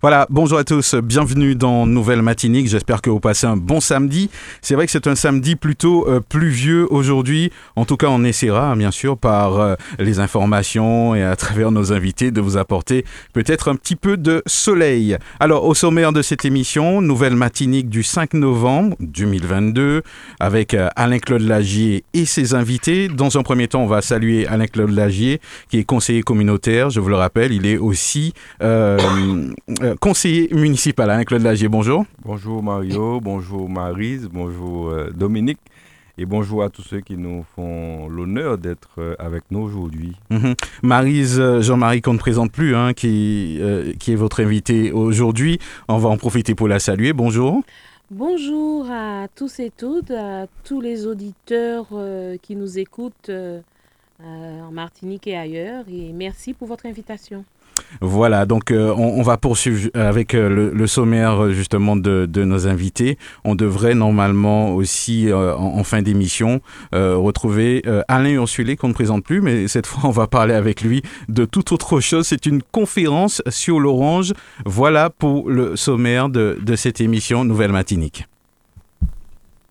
Voilà, bonjour à tous, bienvenue dans Nouvelle Matinique, j'espère que vous passez un bon samedi. C'est vrai que c'est un samedi plutôt euh, pluvieux aujourd'hui, en tout cas on essaiera bien sûr par euh, les informations et à travers nos invités de vous apporter peut-être un petit peu de soleil. Alors au sommaire de cette émission, Nouvelle Matinique du 5 novembre 2022 avec euh, Alain-Claude Lagier et ses invités. Dans un premier temps, on va saluer Alain-Claude Lagier qui est conseiller communautaire, je vous le rappelle, il est aussi... Euh, conseiller municipal, hein, Claude Lagier, bonjour. Bonjour Mario, bonjour Marise, bonjour euh, Dominique et bonjour à tous ceux qui nous font l'honneur d'être euh, avec nous aujourd'hui. Mhm. Marise Jean-Marie qu'on ne présente plus, hein, qui, qui est votre invité aujourd'hui. On va en profiter pour la saluer. Bonjour. Bonjour à tous et toutes, à tous les auditeurs qui nous écoutent en Martinique et ailleurs. Et merci pour votre invitation. Voilà, donc euh, on, va poursuivre avec euh, le, sommaire justement de, nos invités. On devrait normalement aussi, euh, en, fin d'émission, retrouver Alain Ursulé qu'on ne présente plus, mais cette fois on va parler avec lui de toute autre chose. C'est une conférence sur l'orange. Voilà pour le sommaire de, de cette émission Nouvelle Matinique.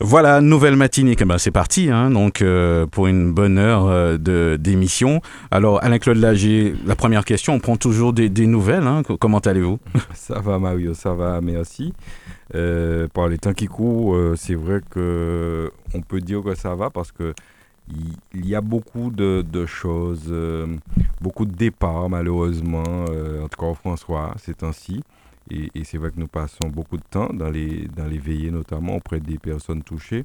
Voilà, nouvelle matinée, eh ben, c'est parti, hein, donc euh, pour une bonne heure euh, de d'émission. Alors Alain-Claude Lager, la première question, on prend toujours des, nouvelles, hein, comment allez-vous? Ça va Mario, ça va, merci. Euh, par les temps qui courent, c'est vrai que on peut dire que ça va parce que il y a beaucoup de, choses, beaucoup de départs malheureusement, en tout cas François ces temps-ci. Et, c'est vrai que nous passons beaucoup de temps dans les, dans les veillées, notamment auprès des personnes touchées.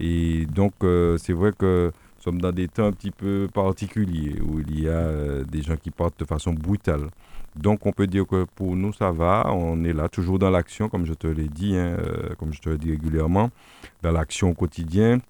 Et donc, euh, c'est vrai que nous sommes dans des temps un petit peu particuliers où il y a euh, des gens qui partent de façon brutale. Donc, on peut dire que pour nous, ça va. On est là, toujours dans l'action, comme je te l'ai dit, hein, euh, comme je te le dis régulièrement, dans l'action au quotidien.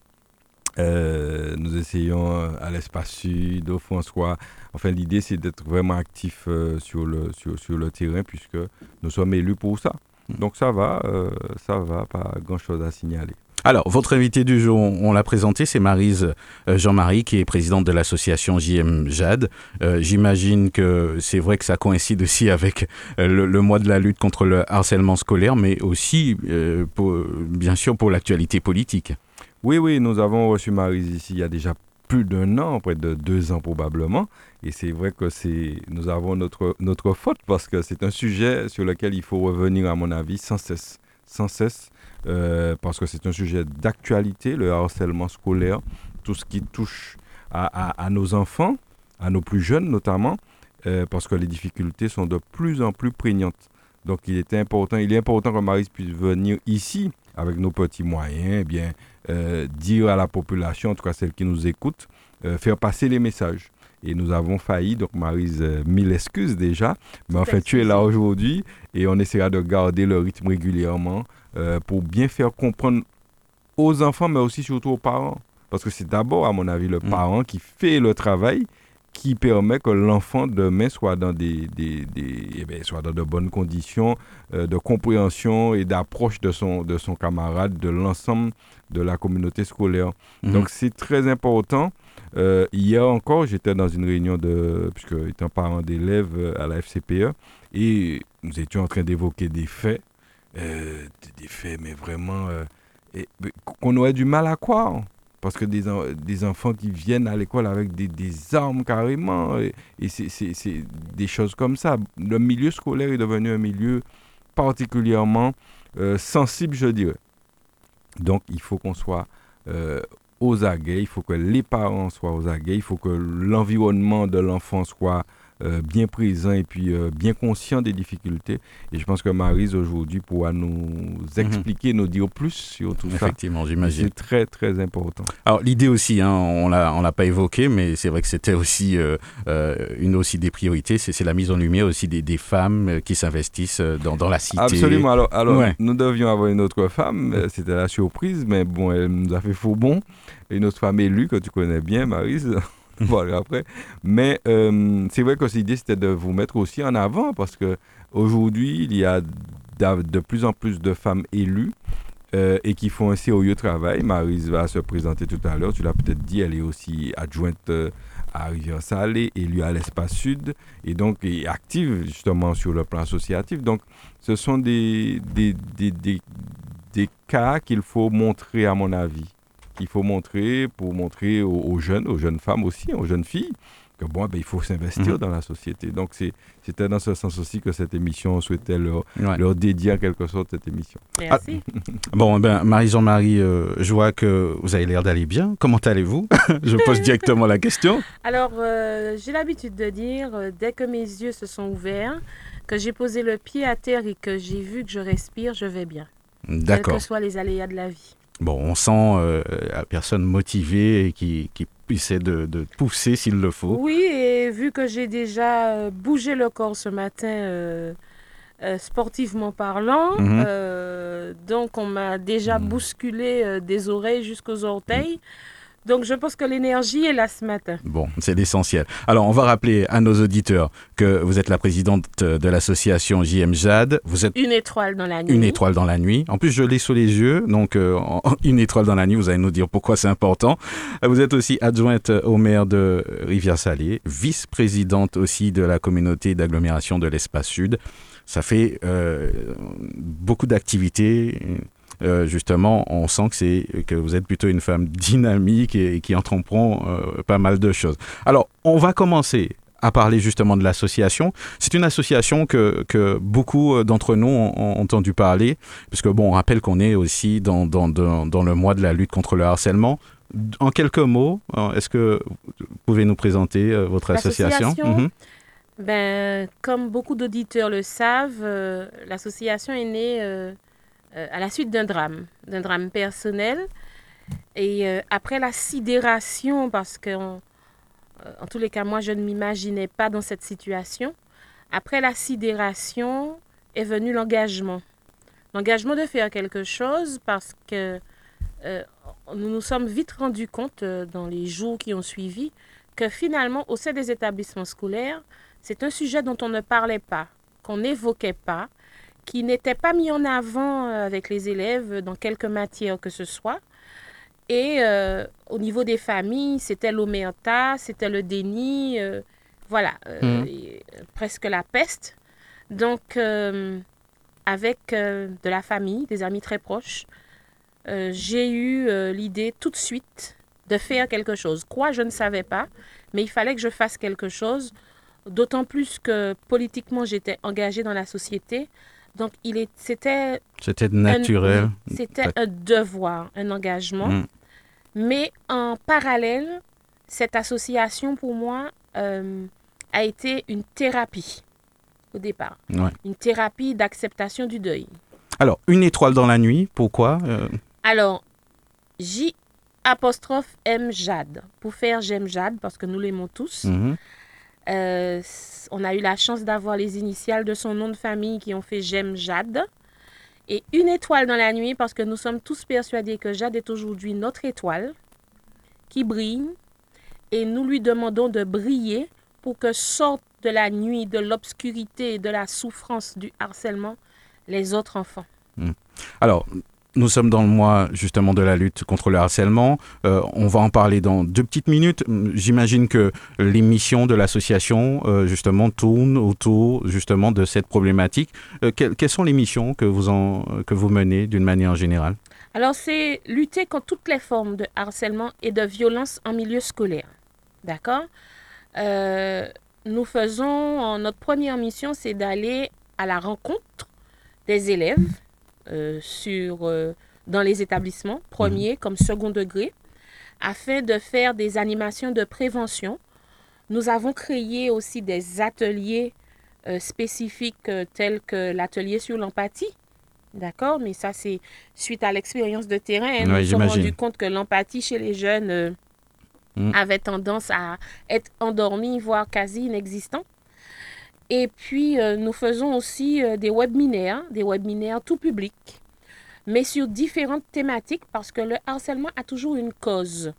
Nous essayons à l'espace sud, au François, Enfin, l'idée, c'est d'être vraiment actif euh, sur, le, sur, sur, le terrain puisque nous sommes élus pour ça. Mm. Donc ça va, euh, ça va, pas grand-chose à signaler. Alors, votre invité du jour, on, l'a présenté, c'est Marise euh, Jean-Marie, qui est présidente de l'association JM Jade. J'imagine que c'est vrai que ça coïncide aussi avec le, mois de la lutte contre le harcèlement scolaire, mais aussi, pour, bien sûr, pour l'actualité politique. Oui, oui, nous avons reçu Marise ici il y a déjà plus d'un an, près de deux ans probablement. Et c'est vrai que c'est, nous avons notre, faute parce que c'est un sujet sur lequel il faut revenir, à mon avis, sans cesse. Sans cesse, euh, parce que c'est un sujet d'actualité, le harcèlement scolaire, tout ce qui touche à, nos enfants, à nos plus jeunes notamment, euh, parce que les difficultés sont de plus en plus prégnantes. Donc il est important, il est important que Marie puisse venir ici avec nos petits moyens, eh bien euh, dire à la population, en tout cas celle qui nous écoute, faire passer les messages et nous avons failli. Donc, Marise, euh, mille excuses déjà. Mais en fait, tu es là aujourd'hui et on essaiera de garder le rythme régulièrement euh, pour bien faire comprendre aux enfants, mais aussi surtout aux parents. Parce que c'est d'abord, à mon avis, le mm. parent qui fait le travail qui permet que l'enfant demain soit dans des, des, des eh bien, soit dans de bonnes conditions euh, de compréhension et d'approche de son, de son camarade, de l'ensemble de la communauté scolaire. Mm-hmm. Donc c'est très important euh, hier encore, j'étais dans une réunion de, puisque étant parent d'élèves euh, à la FCPE, et nous étions en train d'évoquer des faits, euh, des faits, mais vraiment, qu'on aurait du mal à croire. Parce que des, des enfants qui viennent à l'école avec des, des, armes carrément, et, c'est des choses comme ça. Le milieu scolaire est devenu un milieu particulièrement sensible, je dirais. Donc, il faut qu'on soit aux aguets, il faut que les parents soient aux aguets, il faut que l'environnement de l'enfant soit euh, bien présent et puis euh, bien conscient des difficultés. Et je pense que Marise aujourd'hui pourra nous Mhm. expliquer, nous dire plus sur tout ça. Effectivement, j'imagine. C'est très très important. Alors l'idée aussi, hein, on l'a on l'a pas évoqué, mais c'est vrai que c'était aussi euh, une aussi des priorités, c'est la mise en lumière aussi des, des femmes qui s'investissent dans, dans la cité. Absolument. Alors, alors Ouais. nous devions avoir une autre femme. C'était la surprise, mais bon, elle nous a fait faux bon. Une autre femme élue que tu connais bien, Marise. voilà après. Mais euh, c'est vrai que l'idée c'était de vous mettre aussi en avant parce que aujourd'hui il y a de plus en plus de femmes élues. euh, et qui font un sérieux travail. Marise va se présenter tout à l'heure. Tu l'as peut-être dit, elle est aussi adjointe euh, à Rivière-Salée, élue à l'Espace Sud, et donc est active justement sur le plan associatif. Donc, ce sont des, des, des, des cas qu'il faut montrer, à mon avis. Qu'il faut montrer pour montrer aux, aux jeunes, aux jeunes femmes aussi, aux jeunes filles, que bon, ben, il faut s'investir Mhm. dans la société. Donc, c'est- c'était dans ce sens aussi que cette émission, on souhaitait leur, Ouais. leur dédier en quelque sorte cette émission. Merci. Bon, ben, Marie-Jean-Marie, euh, je vois que vous avez l'air d'aller bien. Comment allez-vous? Je pose directement la question. Alors, euh, j'ai l'habitude de dire, euh, dès que mes yeux se sont ouverts, que j'ai posé le pied à terre et que j'ai vu que je respire, je vais bien. Quels D'accord. que soient les aléas de la vie. Bon, on sent euh, la personne motivée et qui, qui essaie de, de pousser s'il le faut. Oui, et vu que j'ai déjà euh, bougé le corps ce matin, euh, euh, sportivement parlant, Mhm. donc on m'a déjà Mhm. bousculé des oreilles jusqu'aux orteils. Donc je pense que l'énergie est là ce matin. Bon, c'est l'essentiel. Alors, on va rappeler à nos auditeurs que vous êtes la présidente de l'association JM Jade. Vous êtes Une étoile dans la nuit. une étoile dans la nuit. En plus, je l'ai sous les yeux, donc euh, une étoile dans la nuit, vous allez nous dire pourquoi c'est important. Vous êtes aussi adjointe au maire de Rivière-Salée, vice-présidente aussi de la communauté d'agglomération de l'Espace Sud. Ça fait euh, beaucoup d'activités. Euh, justement, on sent que, c'est, que vous êtes plutôt une femme dynamique et, qui entreprend euh, pas mal de choses. Alors, on va commencer à parler justement de l'association. C'est une association que, que beaucoup euh, d'entre nous ont, ont entendu parler, puisque bon, on rappelle qu'on est aussi dans, dans, dans, dans le mois de la lutte contre le harcèlement. En quelques mots, euh, est-ce que vous pouvez nous présenter votre association? L'association, Mhm. Ben, comme beaucoup d'auditeurs le savent, euh, l'association est née euh, à la suite d'un drame, d'un drame personnel. Et euh, après la sidération, parce que euh, en tous les cas, moi, je ne m'imaginais pas dans cette situation. Après la sidération est venu l'engagement. L'engagement de faire quelque chose parce que euh, nous nous sommes vite rendus compte euh, dans les jours qui ont suivi que finalement, au sein des établissements scolaires, c'est un sujet dont on ne parlait pas, qu'on n'évoquait pas, qui n'était pas mis en avant euh, avec les élèves dans quelque matière que ce soit. Et euh, au niveau des familles, c'était l'omerta, c'était le déni, euh, voilà, euh, euh, presque la peste. Donc, avec de la famille, des amis très proches, j'ai eu l'idée tout de suite de faire quelque chose. Quoi, je ne savais pas, mais il fallait que je fasse quelque chose, d'autant plus que politiquement, j'étais engagée dans la société. Donc, il est, c'était C'était naturel. c'était un devoir, un engagement. Mm. Mais en parallèle, cette association, pour moi, euh, a été une thérapie au départ. Ouais. Une thérapie d'acceptation du deuil. Alors, une étoile dans la nuit, pourquoi Euh, Alors, J apostrophe M Jade. Pour faire J'aime Jade, parce que nous l'aimons tous. mhm. Euh, on a eu la chance d'avoir les initiales de son nom de famille qui ont fait J'aime Jade. Et une étoile dans la nuit parce que nous sommes tous persuadés que Jade est aujourd'hui notre étoile qui brille. Et nous lui demandons de briller pour que sortent de la nuit, de l'obscurité de la souffrance du harcèlement les autres enfants. Alors, nous sommes dans le mois justement de la lutte contre le harcèlement. Euh, on va en parler dans deux petites minutes. J'imagine que les missions de l'association euh, justement tournent autour justement de cette problématique. Euh, quelles, sont les missions que vous, menez d'une manière générale? Alors, c'est lutter contre toutes les formes de harcèlement et de violence en milieu scolaire. D'accord? Nous faisons, notre première mission, c'est d'aller à la rencontre des élèves euh, sur, euh, dans les établissements, premier comme second degré, afin de faire des animations de prévention Nous avons créé aussi des ateliers euh, spécifiques tels que l'atelier sur l'empathie. D'accord? Mais ça, c'est suite à l'expérience de terrain. hein. Ouais, nous nous sommes rendus compte que l'empathie chez les jeunes Mm. avait tendance à être endormie, voire quasi inexistant. Et puis, euh, nous faisons aussi euh, des webinaires, des webinaires tout public, mais sur différentes thématiques parce que le harcèlement a toujours une cause.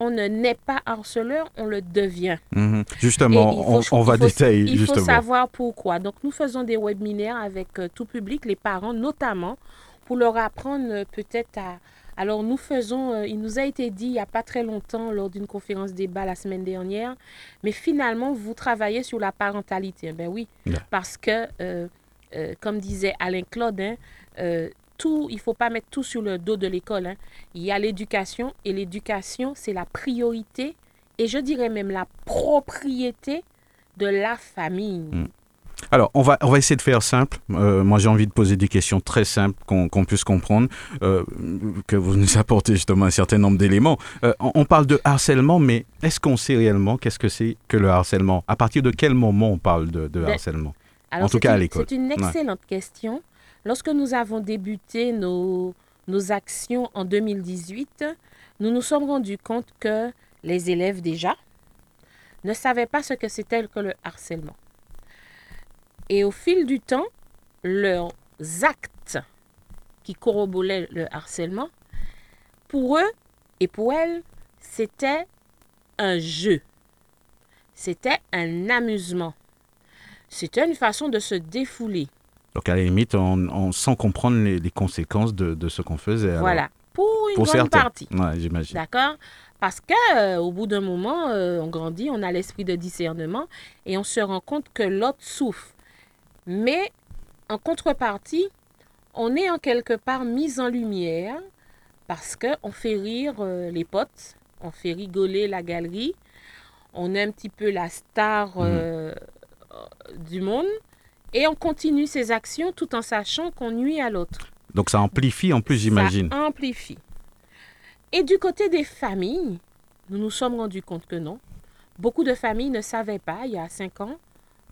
On ne naît pas harceleur, on le devient. Mhm. Justement, on, va faut- détailler, Il faut savoir pourquoi. Donc, nous faisons des webinaires avec euh, tout public, les parents notamment, pour leur apprendre peut-être à... Alors, nous faisons, euh, il nous a été dit il n'y a pas très longtemps lors d'une conférence débat la semaine dernière, mais finalement, vous travaillez sur la parentalité. Eh Ben oui, Yeah. parce que, euh, euh, comme disait Alain Claude, hein, tout, il ne faut pas mettre tout sur le dos de l'école. hein. Il y a l'éducation et l'éducation, c'est la priorité et je dirais même la propriété de la famille. Mm. Alors, on va, on va essayer de faire simple. Euh, moi, j'ai envie de poser des questions très simples qu'on qu'on puisse comprendre, euh, que vous nous apportez justement un certain nombre d'éléments. Euh, on, on parle de harcèlement, mais est-ce qu'on sait réellement qu'est-ce que c'est que le harcèlement? À partir de quel moment on parle de, de Ben, harcèlement? Alors, En tout cas, à l'école. C'est une excellente question. Lorsque nous avons débuté nos, nos actions en 2018, nous nous sommes rendus compte que les élèves déjà ne savaient pas ce que c'était que le harcèlement. Et au fil du temps, leurs actes qui corroboraient le harcèlement, pour eux et pour elles, c'était un jeu. C'était un amusement. C'était une façon de se défouler. Donc, à la limite, on, on- sans comprendre les, les conséquences de, de ce qu'on faisait. alors. Voilà. Pour une Pour grande certains. partie. Ouais, j'imagine. D'accord? Parce que euh, bout d'un moment, euh, on grandit, on a l'esprit de discernement et on se rend compte que l'autre souffre. Mais en contrepartie, on est en quelque part mis en lumière parce qu'on fait rire euh, les potes, on fait rigoler la galerie, on est un petit peu la star euh, euh, du monde et on continue ses actions tout en sachant qu'on nuit à l'autre. Donc, ça amplifie en plus, j'imagine. Ça amplifie. Et du côté des familles, nous nous sommes rendus compte que non. Beaucoup de familles ne savaient pas, il y a cinq ans,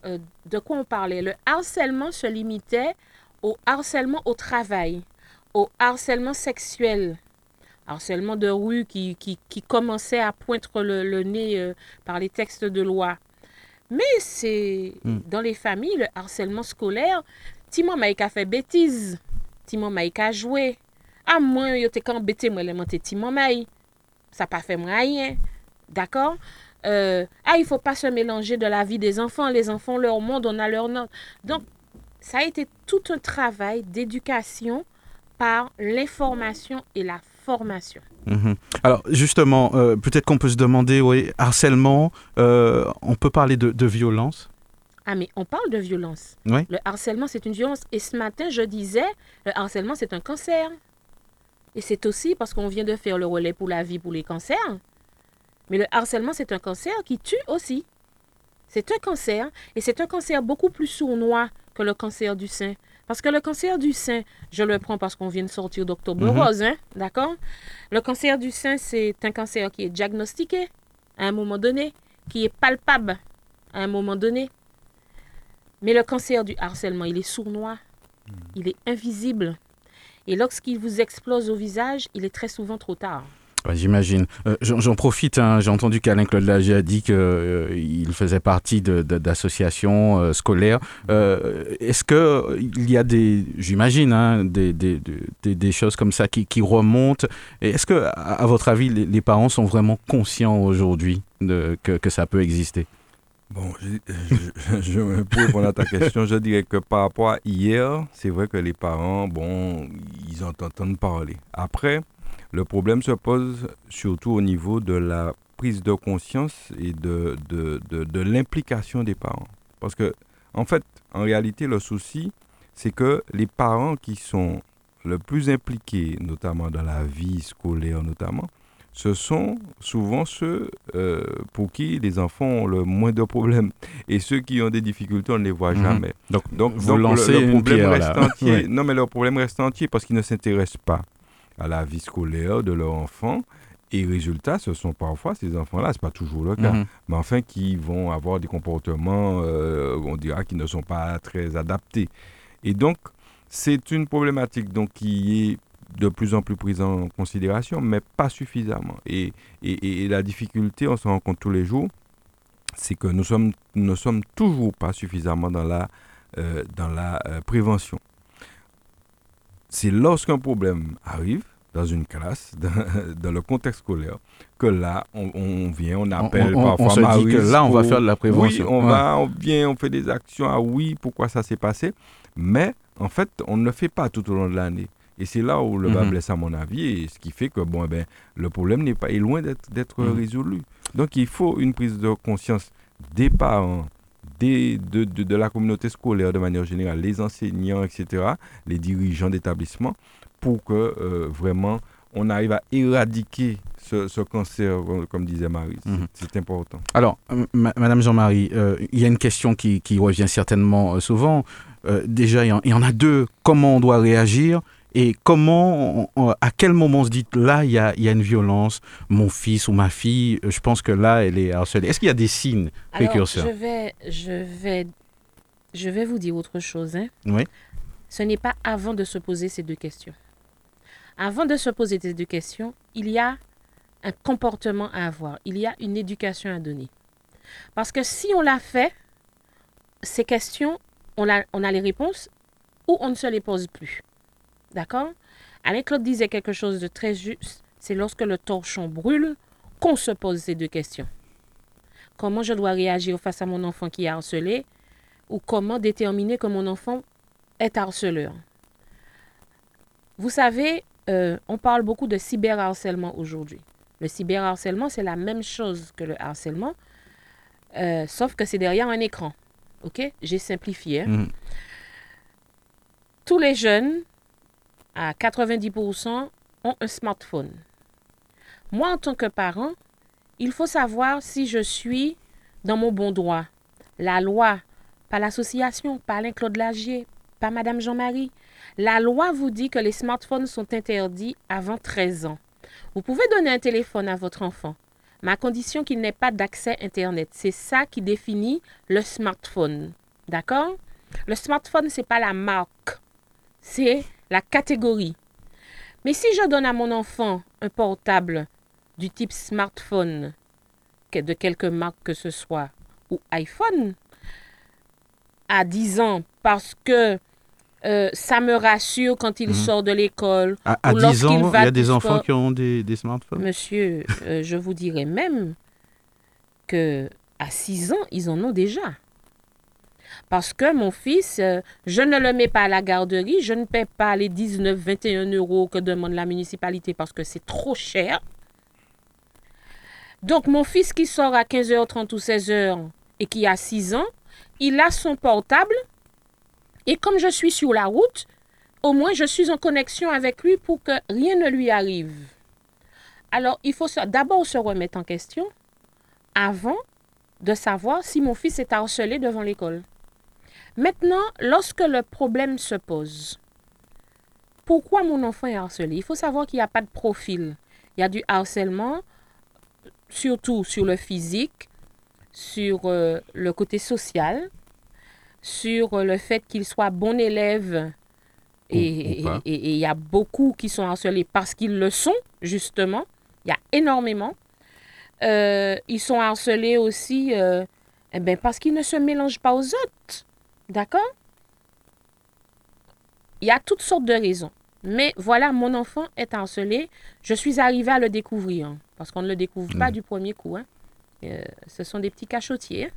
euh, de quoi on parlait? Le harcèlement se limitait au harcèlement au travail, au harcèlement sexuel, harcèlement de rue qui, qui, qui commençait à pointer le, le nez euh, par les textes de loi. Mais c'est Mm. dans les familles, le harcèlement scolaire, Timon Maïka fait bêtise, Timon Maïka joué. Ah, moi, yo te quand bêté, moi, monter Timon Maï. Ça pas fait rien. D'accord? Euh, ah, il faut pas se mélanger de la vie des enfants. Les enfants, leur monde, on a leur note. Donc, ça a été tout un travail d'éducation par l'information et la formation. Mhm. Alors justement, euh, peut-être qu'on peut se demander, oui, harcèlement, euh, on peut parler de, de violence? Ah, mais on parle de violence. Oui. Le harcèlement, c'est une violence. Et ce matin, je disais, le harcèlement, c'est un cancer. Et c'est aussi parce qu'on vient de faire le relais pour la vie pour les cancers. Mais le harcèlement, c'est un cancer qui tue aussi. C'est un cancer. Et c'est un cancer beaucoup plus sournois que le cancer du sein. Parce que le cancer du sein, je le prends parce qu'on vient de sortir d'Octobre Mhm. Rose, hein, d'accord? Le cancer du sein, c'est un cancer qui est diagnostiqué à un moment donné, qui est palpable à un moment donné. Mais le cancer du harcèlement, il est sournois, il est invisible. Et lorsqu'il vous explose au visage, il est très souvent trop tard. J'imagine. Euh, J'en profite, hein, j'ai entendu qu'Alain Claude Lagier a dit qu'il faisait partie d'associations euh, scolaires. Euh, Est-ce qu'il y a des, j'imagine, hein, des, choses comme ça qui, qui remontent? Est-ce que, à, à votre avis, les, parents sont vraiment conscients aujourd'hui que, ça peut exister? Bon, je, je, je- pour à ta question, je dirais que par rapport à hier, c'est vrai que les parents, bon, ils en entendent parler. Après, le problème se pose surtout au niveau de la prise de conscience et de, de, de, de l'implication des parents. Parce que, en fait, en réalité, le souci, c'est que les parents qui sont le plus impliqués, notamment dans la vie scolaire notamment, ce sont souvent ceux euh, pour qui les enfants ont le moins de problèmes. Et ceux qui ont des difficultés, on ne les voit Mhm. jamais. Donc, Donc, vous donc lancez le, problème pierre, reste là. entier. Ouais. Non, mais le problème reste entier parce qu'ils ne s'intéressent pas à la vie scolaire de leur enfant Et résultat, ce sont parfois ces enfants-là, c'est pas toujours le cas, Mhm. mais enfin qui vont avoir des comportements, euh, on dira, qui ne sont pas très adaptés. Et donc, c'est une problématique donc, qui est de plus en plus prise en considération, mais pas suffisamment. Et, et- et la difficulté, on se rend compte tous les jours, c'est que nous sommes, ne sommes toujours pas suffisamment dans la, euh, dans la euh, prévention. C'est lorsqu'un problème arrive dans une classe, dans, dans le contexte scolaire, que là, on, on vient, on On, appelle on- on parfois se dit que là, on va faire de la prévention. oui, on Ouais. va, on vient, on fait des actions. Ah oui, pourquoi ça s'est passé? Mais en fait, on ne le fait pas tout au long de l'année. Et c'est là où le bas Mhm. blesse, à mon avis, et ce qui fait que bon, eh ben, le problème n'est pas est loin d'être d'être Mhm. résolu. Donc, il faut une prise de conscience des parents, des, de, de, de la communauté scolaire de manière générale, les enseignants, etc., les dirigeants d'établissement, pour que euh, vraiment on arrive à éradiquer ce, ce cancer, comme- disait Marie. C'est- Mhm. Important. Alors, ma- Madame Jean-Marie, euh, il y a une question qui, qui revient certainement euh, souvent. Euh, déjà, il y, en, il y en a deux. Comment on doit réagir et comment, on- on- à quel moment on se dit là, il y a, il y a une violence, mon fils ou ma fille, je pense que là, elle est harcelée. Est-ce qu'il y a des signes précurseurs je vais, je vais, je vais vous dire autre chose. hein. Oui. Ce n'est pas avant de se poser ces deux questions. Avant de se poser ces deux questions, il y a un comportement à avoir. Il y a une éducation à donner. Parce que si on l'a fait, ces questions, on a, on a les réponses ou on ne se les pose plus. D'accord? Alain Claude disait quelque chose de très juste. C'est lorsque le torchon brûle qu'on se pose ces deux questions comment je dois réagir face à mon enfant qui est harcelé ou comment déterminer que mon enfant est harceleur? Vous savez, euh, on parle beaucoup de cyberharcèlement aujourd'hui. Le cyberharcèlement, c'est la même chose que le harcèlement, euh, sauf que c'est derrière un écran. OK? J'ai simplifié. Mhm. Tous les jeunes, à 90%, ont un smartphone. Moi, en tant que parent, il faut savoir si je suis dans mon bon droit. La loi, pas l'association, pas Alain Claude Lagier, pas Madame Jean-Marie. La loi vous dit que les smartphones sont interdits avant 13 ans. Vous pouvez donner un téléphone à votre enfant, mais à condition qu'il n'ait pas d'accès Internet. C'est ça qui définit le smartphone. D'accord? Le smartphone, ce n'est pas la marque, c'est la catégorie. Mais si je donne à mon enfant un portable du type smartphone, de quelque marque que ce soit, ou iPhone, à 10 ans, parce que euh, ça me rassure quand il Mhm. sort de l'école. À, à Ou 10 lorsqu'il ans, il y a des enfants sport. qui ont des, des smartphones? Monsieur, euh, je vous dirais même que à 6 ans, ils en ont déjà. Parce que mon fils, euh, je ne le mets pas à la garderie, je ne paie pas les 19, 21 euros que demande la municipalité parce que c'est trop cher. Donc, mon fils qui sort à 15h30 ou 16h et qui a 6 ans, il a son portable. Et comme je suis sur la route, au moins je suis en connexion avec lui pour que rien ne lui arrive. Alors, il faut d'abord se remettre en question avant de savoir si mon fils est harcelé devant l'école. Maintenant, lorsque le problème se pose, pourquoi mon enfant est harcelé? Il faut savoir qu'il n'y a pas de profil. Il y a du harcèlement, surtout sur le physique, sur euh, le côté social, sur euh, le fait qu'il soit bon élève. Et il y a beaucoup qui sont harcelés parce qu'ils le sont, justement. Il y a énormément. Euh, ils sont harcelés aussi eh ben, parce qu'ils ne se mélangent pas aux autres. D'accord? Il y a toutes sortes de raisons. Mais voilà, mon enfant est harcelé. Je suis arrivée à le découvrir. Parce qu'on ne le découvre pas Mhm. du premier coup. hein. Euh, ce sont des petits cachotiers. hein.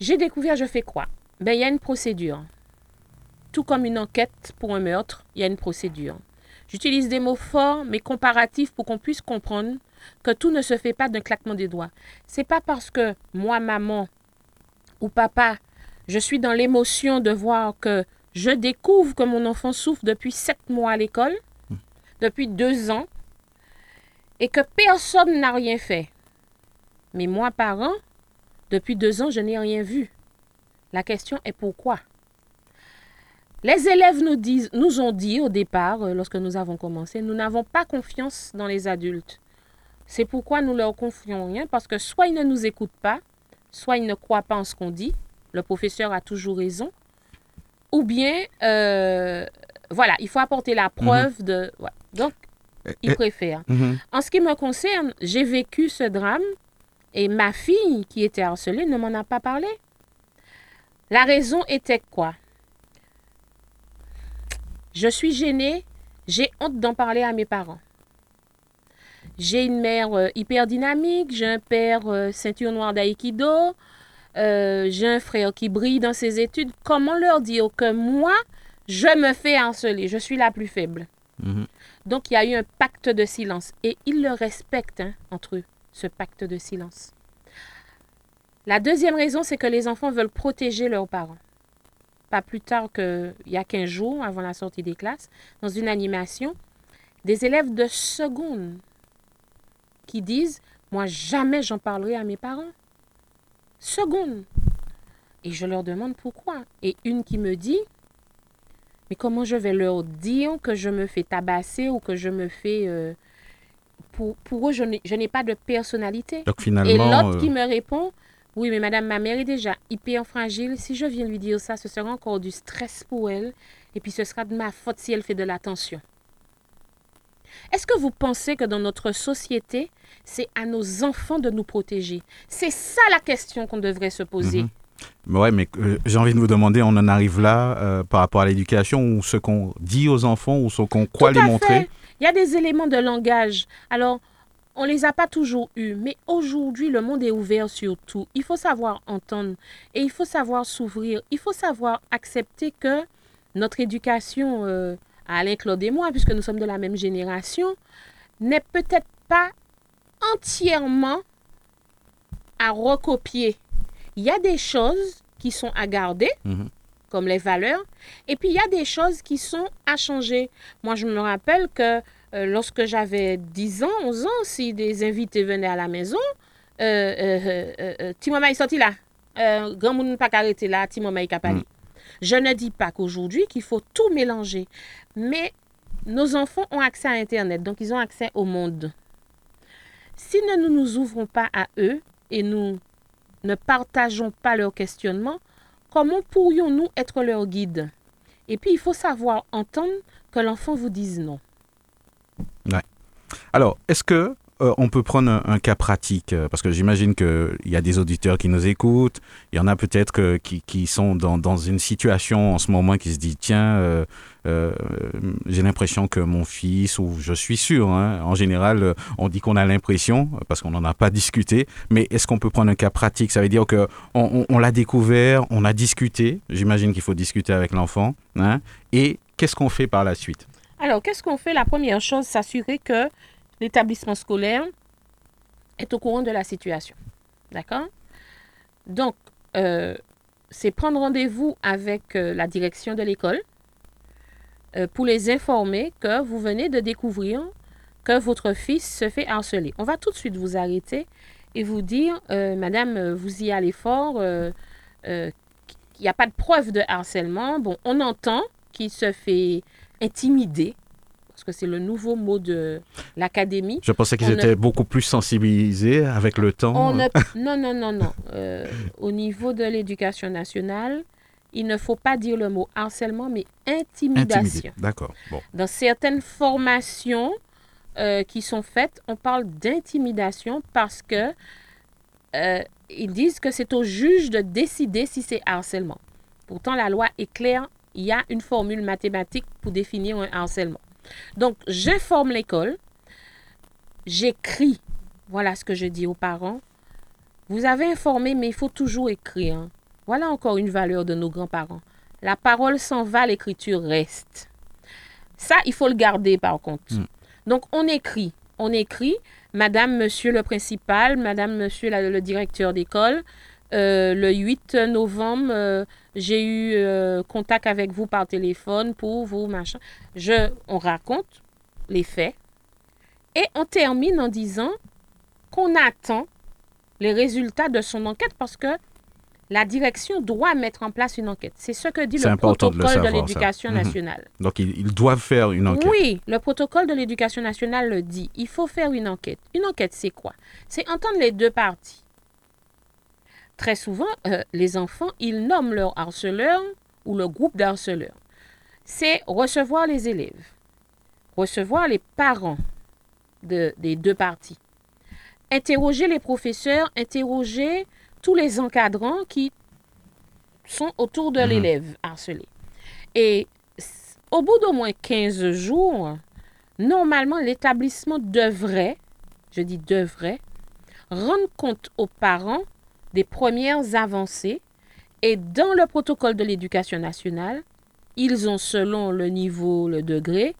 J'ai découvert, je fais quoi? Ben, il y a une procédure. Tout comme une enquête pour un meurtre, il y a une procédure. J'utilise des mots forts, mais comparatifs pour qu'on puisse comprendre que tout ne se fait pas d'un claquement des doigts. C'est pas parce que moi, maman ou papa, je suis dans l'émotion de voir que je découvre que mon enfant souffre depuis sept mois à l'école, depuis deux ans, et que personne n'a rien fait. Mais moi, parent, depuis deux ans, je n'ai rien vu. La question est pourquoi? Les élèves nous, nous ont dit au départ, euh, lorsque nous avons commencé, nous n'avons pas confiance dans les adultes. C'est pourquoi nous leur confions rien, parce que soit ils ne nous écoutent pas, soit ils ne croient pas en ce qu'on dit. Le professeur a toujours raison. Ou bien, euh, voilà, il faut apporter la preuve de. ouais. Donc, ils Et- préfèrent. Mhm. En ce qui me concerne, j'ai vécu ce drame et ma fille qui était harcelée ne m'en a pas parlé. La raison était quoi? Je suis gênée, j'ai honte d'en parler à mes parents. J'ai une mère euh, hyper dynamique, j'ai un père euh, ceinture noire d'aïkido, euh, j'ai un frère qui brille dans ses études. Comment leur dire que moi, je me fais harceler, je suis la plus faible Mhm. donc, il y a eu un pacte de silence. Et ils le respectent hein, entre eux, ce pacte de silence. La deuxième raison, c'est que les enfants veulent protéger leurs parents. Pas plus tard qu'il y a 15 jours, avant la sortie des classes, dans une animation, des élèves de seconde qui disent Moi, jamais j'en parlerai à mes parents. Seconde. Et je leur demande pourquoi. Et une qui me dit mais comment je vais leur dire que je me fais tabasser ou que je me fais... euh, pour, pour eux, je n'ai pas de personnalité. Donc Et l'autre euh, qui me répond, oui, mais madame, ma mère est déjà hyper fragile. Si je viens lui dire ça, ce sera encore du stress pour elle. Et puis ce sera de ma faute si elle fait de l'attention. Est-ce que vous pensez que dans notre société, c'est à nos enfants de nous protéger? C'est ça la question qu'on devrait se poser. Ouais, mais euh, j'ai envie de vous demander, on en arrive là euh, par rapport à l'éducation ou ce qu'on dit aux enfants ou ce qu'on croit les montrer? fait. Il y a des éléments de langage. Alors, on les a pas toujours eus, mais aujourd'hui, le monde est ouvert sur tout. Il faut savoir entendre et il faut savoir s'ouvrir. Il faut savoir accepter que notre éducation, euh, Alain Claude et moi, puisque nous sommes de la même génération, n'est peut-être pas entièrement à recopier. Il y a des choses qui sont à garder, Mhm. comme les valeurs, et puis il y a des choses qui sont à changer. Moi, je me rappelle que euh, lorsque j'avais 10 ans, 11 ans, si des invités venaient à la maison, euh, euh, euh, Timoma est sorti là. Grand monde pas arrêté là, est capable. Je ne dis pas qu'aujourd'hui qu'il faut tout mélanger, mais nos enfants ont accès à Internet, donc ils ont accès au monde. Si nous ne nous ouvrons pas à eux et nous ne partageons pas leurs questionnements, comment pourrions-nous être leur guide Et puis, il faut savoir entendre que l'enfant vous dise non. Alors, est-ce que euh, on peut prendre un, cas pratique euh, Parce que j'imagine qu'il y a des auditeurs qui nous écoutent. Il y en a peut-être qui, sont dans, une situation en ce moment qui se dit tiens, euh, j'ai l'impression que mon fils, ou je suis sûr, hein, en général, on dit qu'on a l'impression, parce qu'on n'en a pas discuté, mais est-ce qu'on peut prendre un cas pratique? Ça veut dire que on, on- on l'a découvert, on a discuté. J'imagine qu'il faut discuter avec l'enfant. hein, et qu'est-ce qu'on fait par la suite? Alors, qu'est-ce qu'on fait? La première chose, s'assurer que l'établissement scolaire est au courant de la situation. D'accord? Donc, euh, c'est prendre rendez-vous avec euh, la direction de l'école euh, pour les informer que vous venez de découvrir que votre fils se fait harceler. On va tout de suite vous arrêter et vous dire, Madame, vous y allez fort, qu'il n'y a pas de preuve de harcèlement. Bon, on entend qu'il se fait intimider, parce que c'est le nouveau mot de l'académie. Je pensais qu'ils étaient beaucoup plus sensibilisés avec le temps. On Non, non, non, non. Euh, au niveau de l'éducation nationale, il ne faut pas dire le mot harcèlement, mais intimidation. D'accord. Bon. Dans certaines formations euh, qui sont faites, on parle d'intimidation parce que euh, ils disent que c'est au juge de décider si c'est harcèlement. Pourtant, la loi est claire, il y a une formule mathématique pour définir un harcèlement. Donc, j'informe l'école, j'écris, voilà ce que je dis aux parents. Vous avez informé, mais il faut toujours écrire. Voilà encore une valeur de nos grands-parents. La parole s'en va, l'écriture reste. Ça, il faut le garder par contre. Mm. Donc, on écrit. On écrit, Madame, Monsieur le principal, Madame, Monsieur la- le directeur d'école, euh, le 8 novembre, euh, j'ai eu euh, contact avec vous par téléphone pour vous, machin. Je, on raconte les faits et on termine en disant qu'on attend les résultats de son enquête parce que la direction doit mettre en place une enquête. C'est ce que dit le protocole de l'éducation Mhm. nationale. Donc, ils, ils doivent faire une enquête. Oui, le protocole de l'éducation nationale le dit. Il faut faire une enquête. Une enquête, c'est quoi? C'est entendre les deux parties. Très souvent, euh, les enfants, ils nomment leur harceleur ou le groupe d'harceleurs. C'est recevoir les élèves, recevoir les parents de- des deux parties, interroger les professeurs, interroger tous les encadrants qui sont autour de Mhm. l'élève harcelé. Et au bout d'au moins 15 jours, normalement, l'établissement devrait, je dis devrait, rendre compte aux parents des premières avancées. Et dans le protocole de l'éducation nationale, ils ont, selon le niveau, le degré,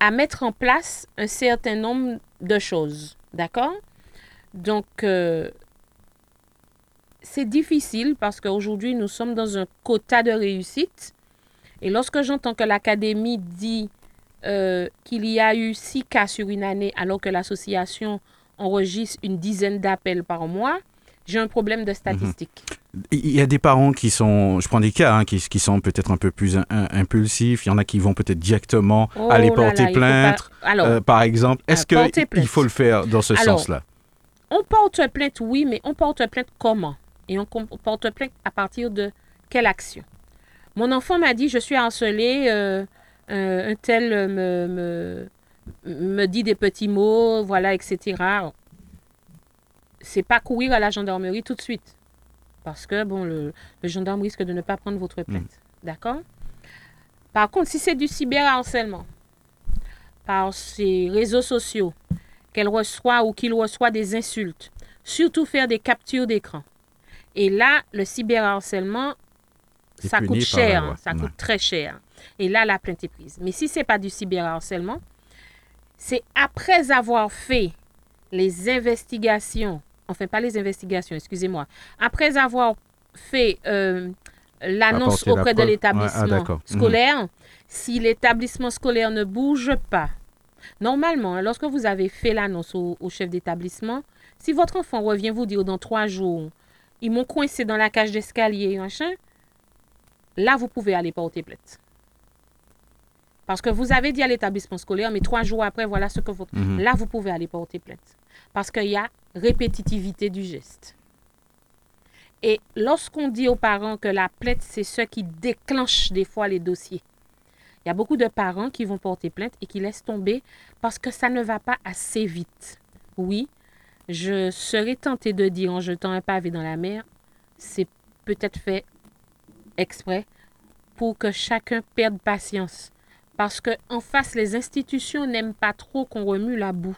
à mettre en place un certain nombre de choses. D'accord? Donc, euh, c'est difficile parce qu'aujourd'hui, nous sommes dans un quota de réussite. Et lorsque j'entends que l'académie dit euh, qu'il y a eu six cas sur une année alors que l'association enregistre une dizaine d'appels par mois, j'ai un problème de statistiques. Il y a des parents qui sont, je prends des cas, hein, qui, qui sont peut-être un peu plus im- im- impulsifs. Il y en a qui vont peut-être directement Oh aller porter là, plainte, pas- Alors, euh, par exemple. Est-ce porter qu'il faut le faire dans ce sens-là? on porte plainte, oui, mais on porte plainte comment? Et on porte plainte à partir de quelle action? Mon enfant m'a dit, je suis harcelé, euh, euh, un tel euh, me, me, me dit des petits mots, voilà, etc. C'est pas courir à la gendarmerie tout de suite. Parce que, bon, le, le gendarme risque de ne pas prendre votre plainte. D'accord? Par contre, si c'est du cyberharcèlement, par ces réseaux sociaux, qu'elle reçoit ou qu'il reçoit des insultes, surtout faire des captures d'écran. Et là, le cyberharcèlement, ça coûte cher, ça Ouais. coûte très cher. Et là, la plainte est prise. Mais si c'est pas du cyberharcèlement, c'est après avoir fait les investigations, enfin pas les investigations, excusez-moi, après avoir fait euh, l'annonce la auprès de. Ouais, l'établissement ah. Mhm. scolaire, si l'établissement scolaire ne bouge pas, normalement, hein, lorsque vous avez fait l'annonce au, au chef d'établissement, si votre enfant revient vous dire dans trois jours, ils m'ont coincé dans la cage d'escalier, machin, là, vous pouvez aller porter plainte. Parce que vous avez dit à l'établissement scolaire, mais trois jours après, voilà ce que votre... Mhm. Là, vous pouvez aller porter plainte. Parce qu'il y a répétitivité du geste. Et lorsqu'on dit aux parents que la plainte, c'est ce qui déclenche des fois les dossiers, il y a beaucoup de parents qui vont porter plainte et qui laissent tomber parce que ça ne va pas assez vite. Oui, je serais tentée de dire en jetant un pavé dans la mer, c'est peut-être fait exprès pour que chacun perde patience. Parce que en face, les institutions n'aiment pas trop qu'on remue la boue.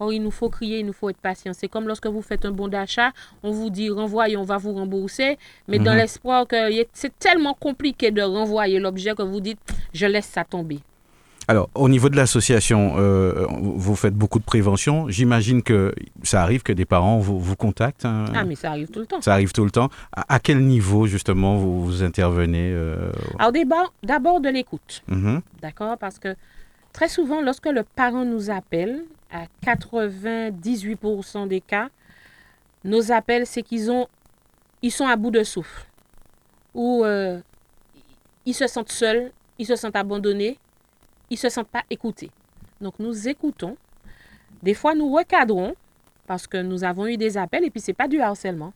Or, il nous faut crier, il nous faut être patient. C'est comme lorsque vous faites un bon d'achat, on vous dit renvoyez, on va vous rembourser, mais dans Mhm. l'espoir que c'est tellement compliqué de renvoyer l'objet que vous dites je laisse ça tomber. Alors, au niveau de l'association, euh, vous faites beaucoup de prévention. J'imagine que ça arrive que des parents vous, vous contactent. hein. Ah, mais ça arrive tout le temps. Ça arrive tout le temps. À, à quel niveau, justement, vous, vous intervenez euh, Alors, d'abord, d'abord de l'écoute. mhm. D'accord? Parce que très souvent, lorsque le parent nous appelle, à 98% des cas, nos appels, c'est qu'ils ont, ils sont à bout de souffle. Ou euh, ils se sentent seuls, ils se sentent abandonnés, ils se sentent pas écoutés. Donc, nous écoutons. Des fois, nous recadrons parce que nous avons eu des appels et puis c'est pas du harcèlement.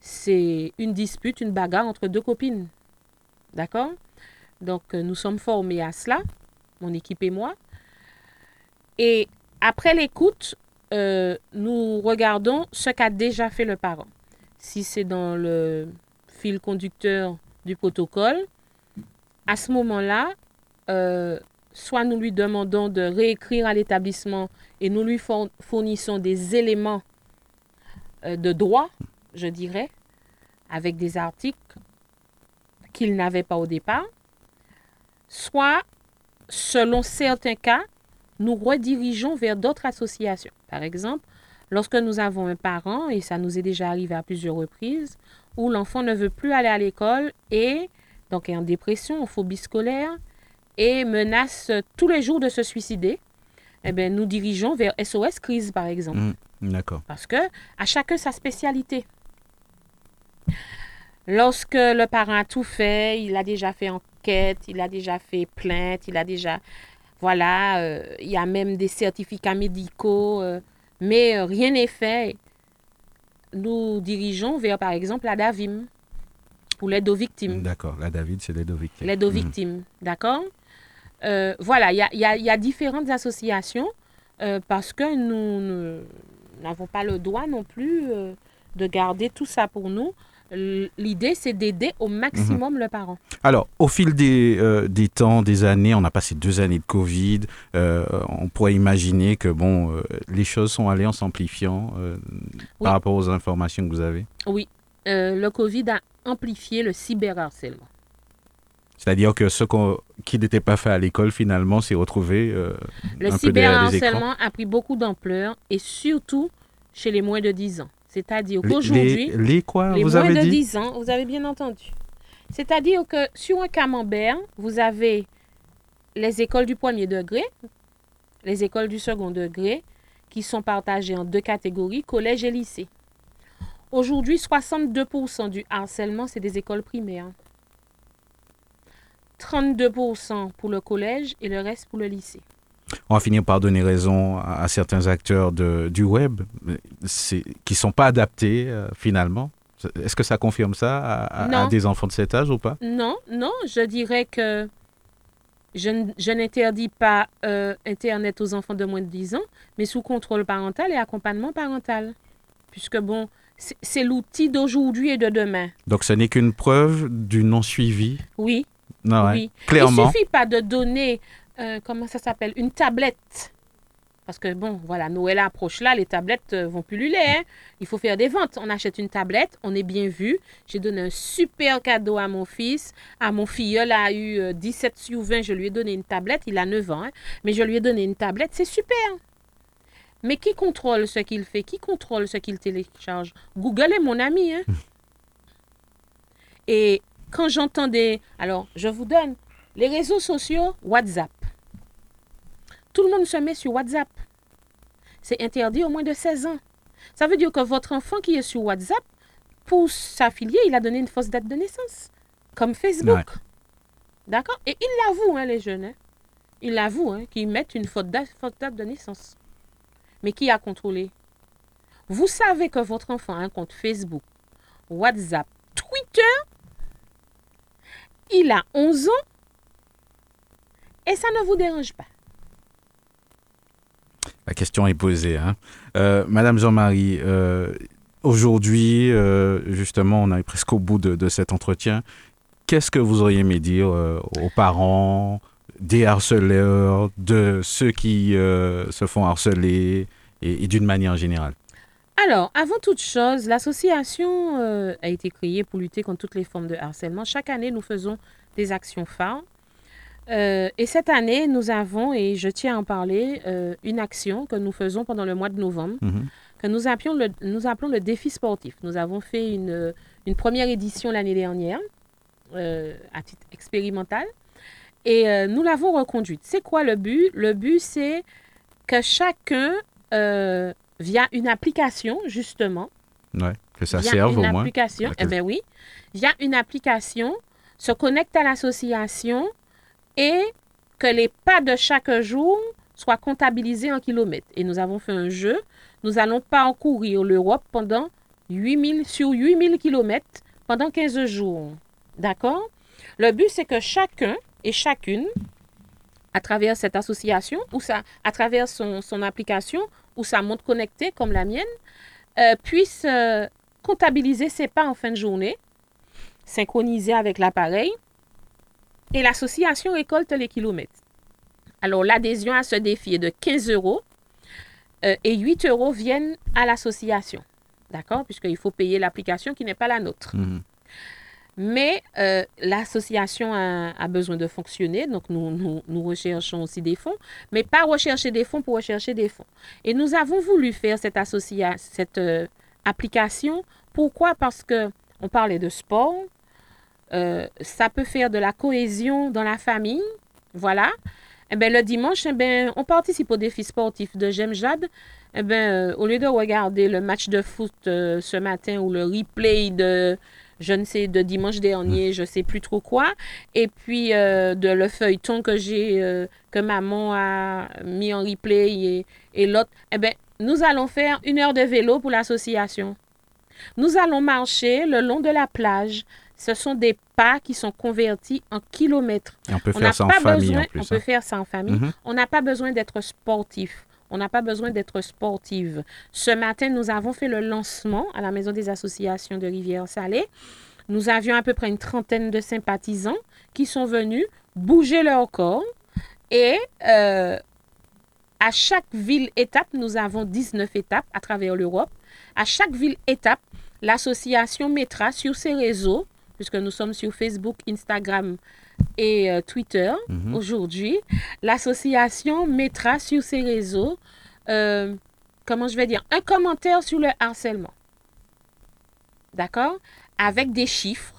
C'est une dispute, une bagarre entre deux copines. D'accord? Donc, euh, nous sommes formés à cela, mon équipe et moi. Et après l'écoute, euh, nous regardons ce qu'a déjà fait le parent. Si c'est dans le fil conducteur du protocole, à ce moment-là, euh, soit nous lui demandons de réécrire à l'établissement et nous lui four- fournissons des éléments euh, de droit, je dirais, avec des articles qu'il n'avait pas au départ soit, selon certains cas, nous redirigeons vers d'autres associations. Par exemple, lorsque nous avons un parent, et ça nous est déjà arrivé à plusieurs reprises, où l'enfant ne veut plus aller à l'école et donc est en dépression, en phobie scolaire, et menace tous les jours de se suicider, eh bien, nous dirigeons vers SOS Crise, par exemple. Mm, D'accord. Parce que à chacun sa spécialité. Lorsque le parent a tout fait, il a déjà fait enquête, il a déjà fait plainte, il a déjà... Voilà, euh, il y a même des certificats médicaux, euh, mais euh, rien n'est fait. Nous dirigeons vers, par exemple, la DAVIM, pour l'aide aux victimes. D'accord, la David, c'est l'aide aux victimes. L'aide aux Mhm. victimes, d'accord Euh, Voilà, il y a, il y a- il y a différentes associations euh, parce que nous n'avons pas le droit non plus euh, de garder tout ça pour nous. L'idée, c'est d'aider au maximum le parent. Alors, au fil des, euh, des temps, des années, on a passé deux années de Covid, euh, on pourrait imaginer que bon, euh, les choses sont allées en s'amplifiant Oui. par rapport aux informations que vous avez? Oui, le Covid a amplifié le cyberharcèlement. C'est-à-dire que ce qu'on- qui n'était pas fait à l'école, finalement, s'est retrouvé Le cyberharcèlement a pris beaucoup d'ampleur et surtout chez les moins de 10 ans. C'est-à-dire qu'aujourd'hui... les, les quoi, Les vous moins avez de dit? 10 ans, vous avez bien entendu. C'est-à-dire que sur un camembert, vous avez les écoles du premier degré, les écoles du second degré, qui sont partagées en deux catégories, collège et lycée. Aujourd'hui, 62% du harcèlement, c'est des écoles primaires. 32% pour le collège et le reste pour le lycée. On va finir par donner raison à, à certains acteurs de, du web qui ne sont pas adaptés euh, finalement. Est-ce que ça confirme ça à, à- à Non. des enfants de cet âge ou pas? Non, non, je dirais que je, n'interdis pas euh, Internet aux enfants de moins de 10 ans, mais sous contrôle parental et accompagnement parental. Puisque, bon, c'est- l'outil d'aujourd'hui et de demain. Donc ce n'est qu'une preuve du non-suivi? Oui, Non, oui. Clairement. Il suffit pas de donner, euh, comment ça s'appelle, une tablette. Parce que, bon, voilà, Noël approche là, les tablettes euh, vont pulluler. Hein? Il faut faire des ventes. On achète une tablette, on est bien vu. J'ai donné un super cadeau à mon fils. À mon filleul a eu euh, 17 sur 20, je lui ai donné une tablette. Il a 9 ans, hein. mais je lui ai donné une tablette. C'est super. Mais qui contrôle ce qu'il fait? Qui contrôle ce qu'il télécharge? Google est mon ami. Hein? Et quand j'entends des... Alors, je vous donne les réseaux sociaux, WhatsApp. Tout le monde se met sur WhatsApp. C'est interdit au moins de 16 ans. Ça veut dire que votre enfant qui est sur WhatsApp, pour s'affilier, il a donné une fausse date de naissance. Comme Facebook. D'accord? Et ils l'avouent, hein, les jeunes. hein. Ils l'avouent, hein, qu'ils mettent une fausse date, fausse date de naissance. Mais qui a contrôlé? Vous savez que votre enfant a un compte Facebook, WhatsApp, Twitter. Il a 11 ans. Et ça ne vous dérange pas. La question est posée. hein. Euh, Madame Jean-Marie, euh, aujourd'hui, euh, justement, on est presque au bout de, cet entretien. Qu'est-ce que vous auriez aimé dire aux parents, des harceleurs, de ceux qui se font harceler et, et d'une manière générale? Alors, avant toute chose, l'association a été créée pour lutter contre toutes les formes de harcèlement. Chaque année, nous faisons des actions phares. Euh, et cette année, nous avons, et je tiens à en parler, euh, une action que nous faisons pendant le mois de novembre, Mhm. que nous appelons le, nous appelons le défi sportif. Nous avons fait une, une première édition l'année dernière, euh, à titre expérimental, et euh, nous l'avons reconduite. C'est quoi le but? Le but, c'est que chacun, euh, via une application, justement, Ouais, que ça via serve une au application, eh ben oui, via une application, se connecte à l'association et que les pas de chaque jour soient comptabilisés en kilomètres. Et nous avons fait un jeu. Nous allons parcourir l'Europe pendant 8000 sur 8000 kilomètres pendant 15 jours. D'accord? Le but, c'est que chacun et chacune, à travers cette association, ou à travers son, son application, ou sa montre connectée comme la mienne, euh, puisse euh, comptabiliser ses pas en fin de journée, synchroniser avec l'appareil, et l'association récolte les kilomètres. Alors, l'adhésion à ce défi est de 15 euros euh, et 8 euros viennent à l'association. D'accord? Puisqu'il faut payer l'application qui n'est pas la nôtre. Mhm. Mais euh, l'association a, a besoin de fonctionner, donc nous, nous, nous recherchons aussi des fonds, mais pas rechercher des fonds pour rechercher des fonds. Et nous avons voulu faire cette, cette euh, application. Pourquoi? Parce que on parlait de sport, euh, ça peut faire de la cohésion dans la famille, voilà. Eh ben, le dimanche, eh ben, on participe au défi sportif de J'aime Jade. Eh ben, euh, au lieu de regarder le match de foot euh, ce matin ou le replay de, je ne sais, de dimanche dernier, je sais plus trop quoi, et puis euh, de le feuilleton que j'ai, que maman a mis en replay et, et l'autre, eh ben, nous allons faire une heure de vélo pour l'association. Nous allons marcher le long de la plage. Ce sont des pas qui sont convertis en kilomètres. Et on peut faire ça en famille besoin, en plus. on peut faire ça en famille. On n'a pas besoin d'être sportif. On n'a pas besoin d'être sportive. Ce matin, nous avons fait le lancement à la Maison des associations de Rivière-Salée. Nous avions à peu près une trentaine de sympathisants qui sont venus bouger leur corps. Et euh, à chaque ville-étape, nous avons 19 étapes à travers l'Europe. À chaque ville-étape, l'association mettra sur ses réseaux, puisque nous sommes sur Facebook, Instagram et euh, Twitter Mhm. aujourd'hui, l'association mettra sur ses réseaux, euh, comment je vais dire, un commentaire sur le harcèlement. D'accord? Avec des chiffres,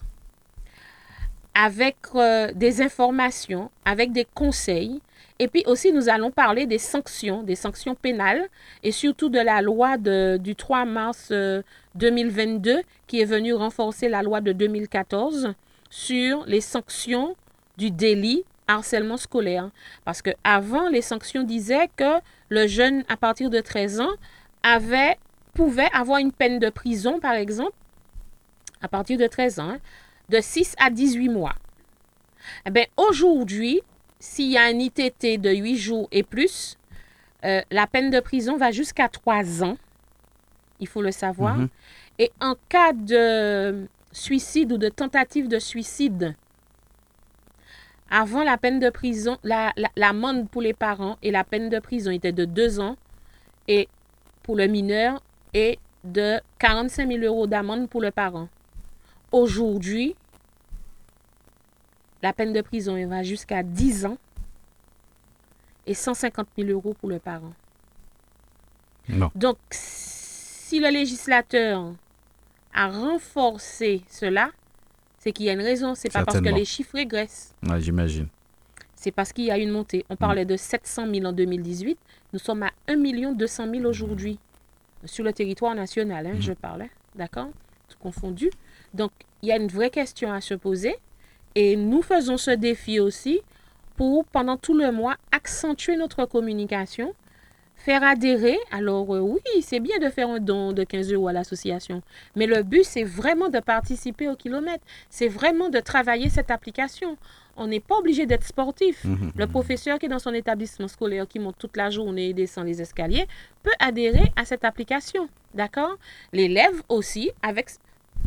avec euh, des informations, avec des conseils. Et puis aussi, nous allons parler des sanctions, des sanctions pénales et surtout de la loi de- du 3 mars euh, 2022 qui est venue renforcer la loi de 2014 sur les sanctions du délit harcèlement scolaire. Parce que avant, les sanctions disaient que le jeune à partir de 13 ans avait, pouvait avoir une peine de prison, par exemple, à partir de 13 ans, hein, de 6 à 18 mois. Eh bien, aujourd'hui, s'il y a un ITT de 8 jours et plus, euh, la peine de prison va jusqu'à 3 ans. Il faut le savoir. Mhm. Et en cas de suicide ou de tentative de suicide, avant la peine de prison, la- la- l'amende pour les parents et la peine de prison était de 2 ans et pour le mineur et de 45 000 euros d'amende pour le parent. Aujourd'hui, la peine de prison elle va jusqu'à 10 ans et 150 000 euros pour le parent. Non. Donc, si le législateur a renforcé cela, c'est qu'il y a une raison. C'est pas parce que les chiffres régressent. Ouais, J'imagine. C'est parce qu'il y a une montée. On parlait de 700 000 en 2018. Nous sommes à 1 200 000 aujourd'hui. Sur le territoire national, hein, je parle. hein, D'accord? Tout confondu. Donc, il y a une vraie question à se poser. Et nous faisons ce défi aussi pour, pendant tout le mois, accentuer notre communication, faire adhérer. Alors, euh, oui, c'est bien de faire un don de 15 euros à l'association. Mais le but, c'est vraiment de participer au kilomètre. C'est vraiment de travailler cette application. On n'est pas obligé d'être sportif. Mhm. Le professeur qui est dans son établissement scolaire, qui monte toute la journée et descend les escaliers, peut adhérer à cette application. D'accord? L'élève aussi, avec...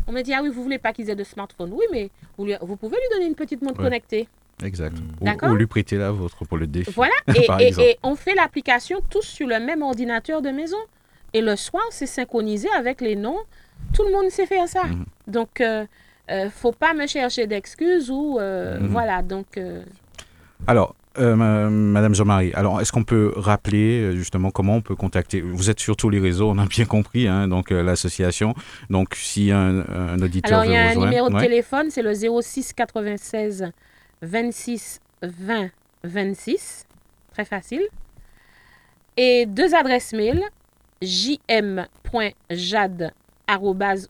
On me dit, ah oui, vous voulez pas qu'ils aient de smartphone. Oui, mais vous, lui- vous pouvez lui donner une petite montre Ouais. connectée. Exact. Ou, D'accord. ou lui prêter la vôtre pour le défi. Voilà. Et, on fait l'application tous sur le même ordinateur de maison. Et le soir, c'est synchronisé avec les noms. Tout le monde sait faire ça. Mhm. Donc, euh, euh, faut pas me chercher d'excuses ou... euh, Mhm. Voilà, donc... euh, Alors, euh, ma- Madame Jean-Marie, alors est-ce qu'on peut rappeler euh, justement comment on peut contacter? Vous êtes sur tous les réseaux, on a bien compris, hein, donc euh, l'association. Donc, si un, un auditeur Alors, il y a un numéro de ouais. téléphone, c'est le 06 96 26 20 26. Très facile. Et deux adresses mail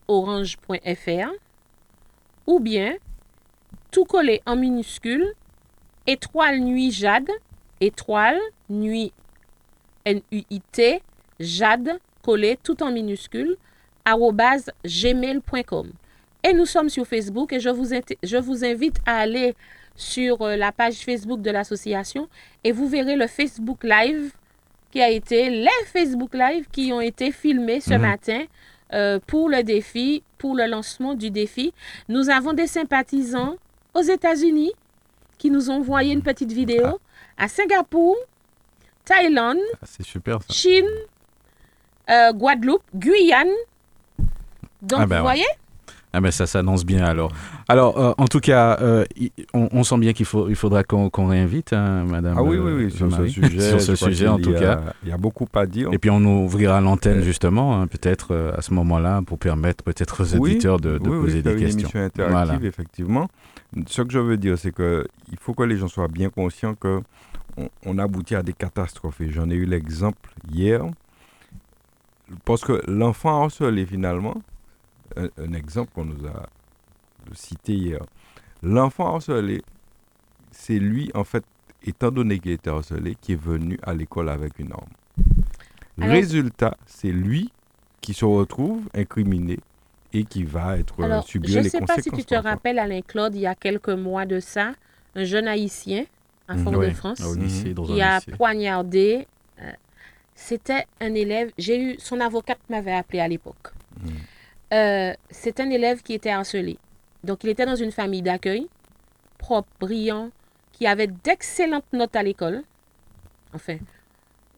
jm.jade.orange.fr ou bien tout collé en minuscule étoile nuit jade étoile nuit N-U-I-T jade collé tout en minuscule arobase gmail.com. Et nous sommes sur Facebook et je vous, inti- je vous invite à aller sur euh, la page Facebook de l'association et vous verrez le Facebook Live qui a été, les Facebook Live qui ont été filmés ce Mhm. matin euh, pour le défi, pour le lancement du défi. Nous avons des sympathisants aux États-Unis qui nous ont envoyé une petite vidéo à Singapour, Thaïlande, Ah, C'est super ça. Chine, euh, Guadeloupe, Guyane. Donc, Ah ben vous ouais. voyez Ah ben ça s'annonce bien alors. Alors, euh, en tout cas, euh, on, on sent bien qu'il faut, il faudra qu'on qu'on réinvite, hein, Madame. Ah oui, oui, oui, sur ce sujet. sur ce sujet, en tout a- cas. Il y a beaucoup à dire. Et puis on ouvrira l'antenne justement, hein, peut-être euh, à ce moment-là, pour permettre peut-être aux Oui, auditeurs de, de oui, oui, poser faire des une questions. émission interactive, Voilà. effectivement. Ce que je veux dire, c'est que il faut que les gens soient bien conscients que on, aboutit à des catastrophes. Et j'en ai eu l'exemple hier. Parce que l'enfant harcelé, finalement, un, un exemple qu'on nous a cité hier, l'enfant harcelé, c'est lui, en fait, étant donné qu'il était harcelé, qui est venu à l'école avec une arme. Résultat, c'est lui qui se retrouve incriminé et qui va être Alors, subir les conséquences. Je ne sais pas si tu te rappelles, Alain Claude, il y a quelques mois de ça, un jeune haïtien à mhm. Fort-de-France qui a poignardé. Euh, c'était un élève, j'ai eu, son avocate m'avait appelé à l'époque. Mhm. Euh, c'est un élève qui était harcelé. Donc, il était dans une famille d'accueil, propre, brillant, qui avait d'excellentes notes à l'école. Enfin,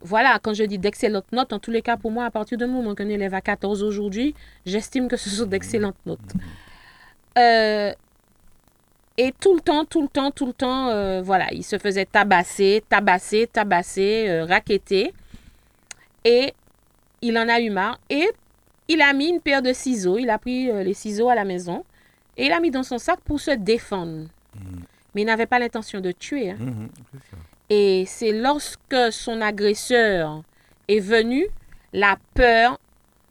voilà, quand je dis d'excellentes notes, en tous les cas, pour moi, à partir du moment qu'un élève a 14 aujourd'hui, j'estime que ce sont d'excellentes notes. Euh, et tout le temps, tout le temps, tout le temps, euh, voilà, il se faisait tabasser, tabasser, tabasser, euh, raqueter. Et il en a eu marre. Et il a mis une paire de ciseaux. Il a pris les ciseaux à la maison. Et il a mis dans son sac pour se défendre. Mm. Mais il n'avait pas l'intention de tuer. Hein. Mm-hmm, et c'est lorsque son agresseur est venu, la peur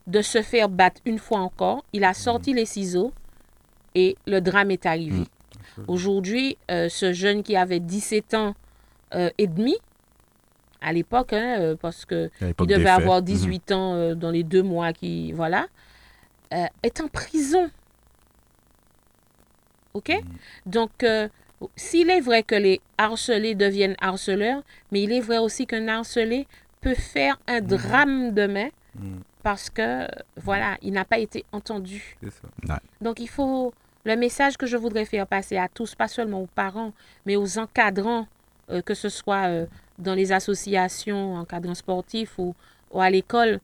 de se faire battre une fois encore, il a sorti les ciseaux et le drame est arrivé. Mmh. Aujourd'hui, euh, ce jeune qui avait 17 ans euh, et demi, à l'époque, hein, euh, parce qu'il devait avoir 18 mmh. ans dans les deux mois qui. Voilà, est en prison. OK? Mmh. Donc, s'il est vrai que les harcelés deviennent harceleurs, mais il est vrai aussi qu'un harcelé peut faire un mhm. drame demain mhm. parce que, voilà, il n'a pas été entendu. Donc, il faut. Le message que je voudrais faire passer à tous, pas seulement aux parents, mais aux encadrants, euh, que ce soit euh, dans les associations, encadrants sportifs ou, à l'école,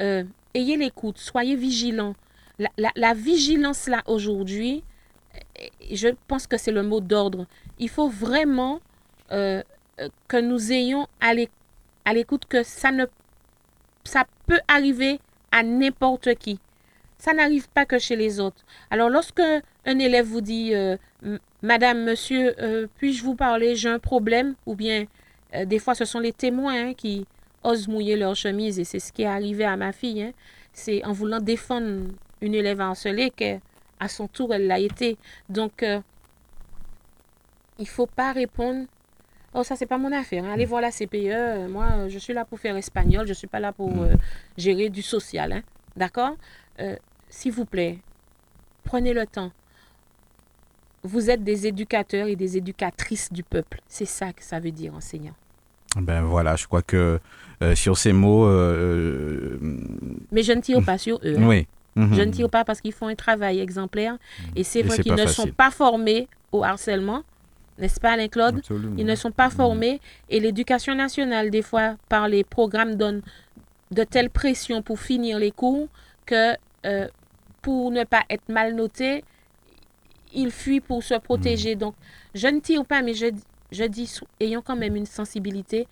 euh, ayez l'écoute, soyez vigilants. La, la vigilance là aujourd'hui, je pense que c'est le mot d'ordre. Il faut vraiment euh, euh, que nous ayons à l'écoute que ça ne ça peut arriver à n'importe qui. Ça n'arrive pas que chez les autres. Alors lorsque un élève vous dit euh, Madame, Monsieur, puis-je vous parler? J'ai un problème ou bien des fois ce sont les témoins hein, qui osent mouiller leur chemise et c'est ce qui est arrivé à ma fille. Hein. C'est en voulant défendre une élève harcelée que à son tour, elle l'a été. Donc, euh, il faut pas répondre Oh, ça, c'est pas mon affaire. Hein. Allez voir la CPE. Moi, je suis là pour faire espagnol. Je suis pas là pour mm. euh, gérer du social. Hein. D'accord? Euh, S'il vous plaît, prenez le temps. Vous êtes des éducateurs et des éducatrices du peuple. C'est ça que ça veut dire, enseignant. Ben voilà, je crois que sur ces mots. Mais je ne tire pas sur eux. Hein. Oui. Je ne mhm. tire pas parce qu'ils font un travail exemplaire. Et c'est vrai qu'ils ne sont pas formés au harcèlement, n'est-ce pas, Alain-Claude Ils ne sont pas mhm. formés. Et l'éducation nationale, des fois, par les programmes, donne de telles pressions pour finir les cours que euh, pour ne pas être mal noté, ils fuient pour se protéger. Mhm. Donc, je ne tire pas, mais je, je dis, ayons quand même une sensibilité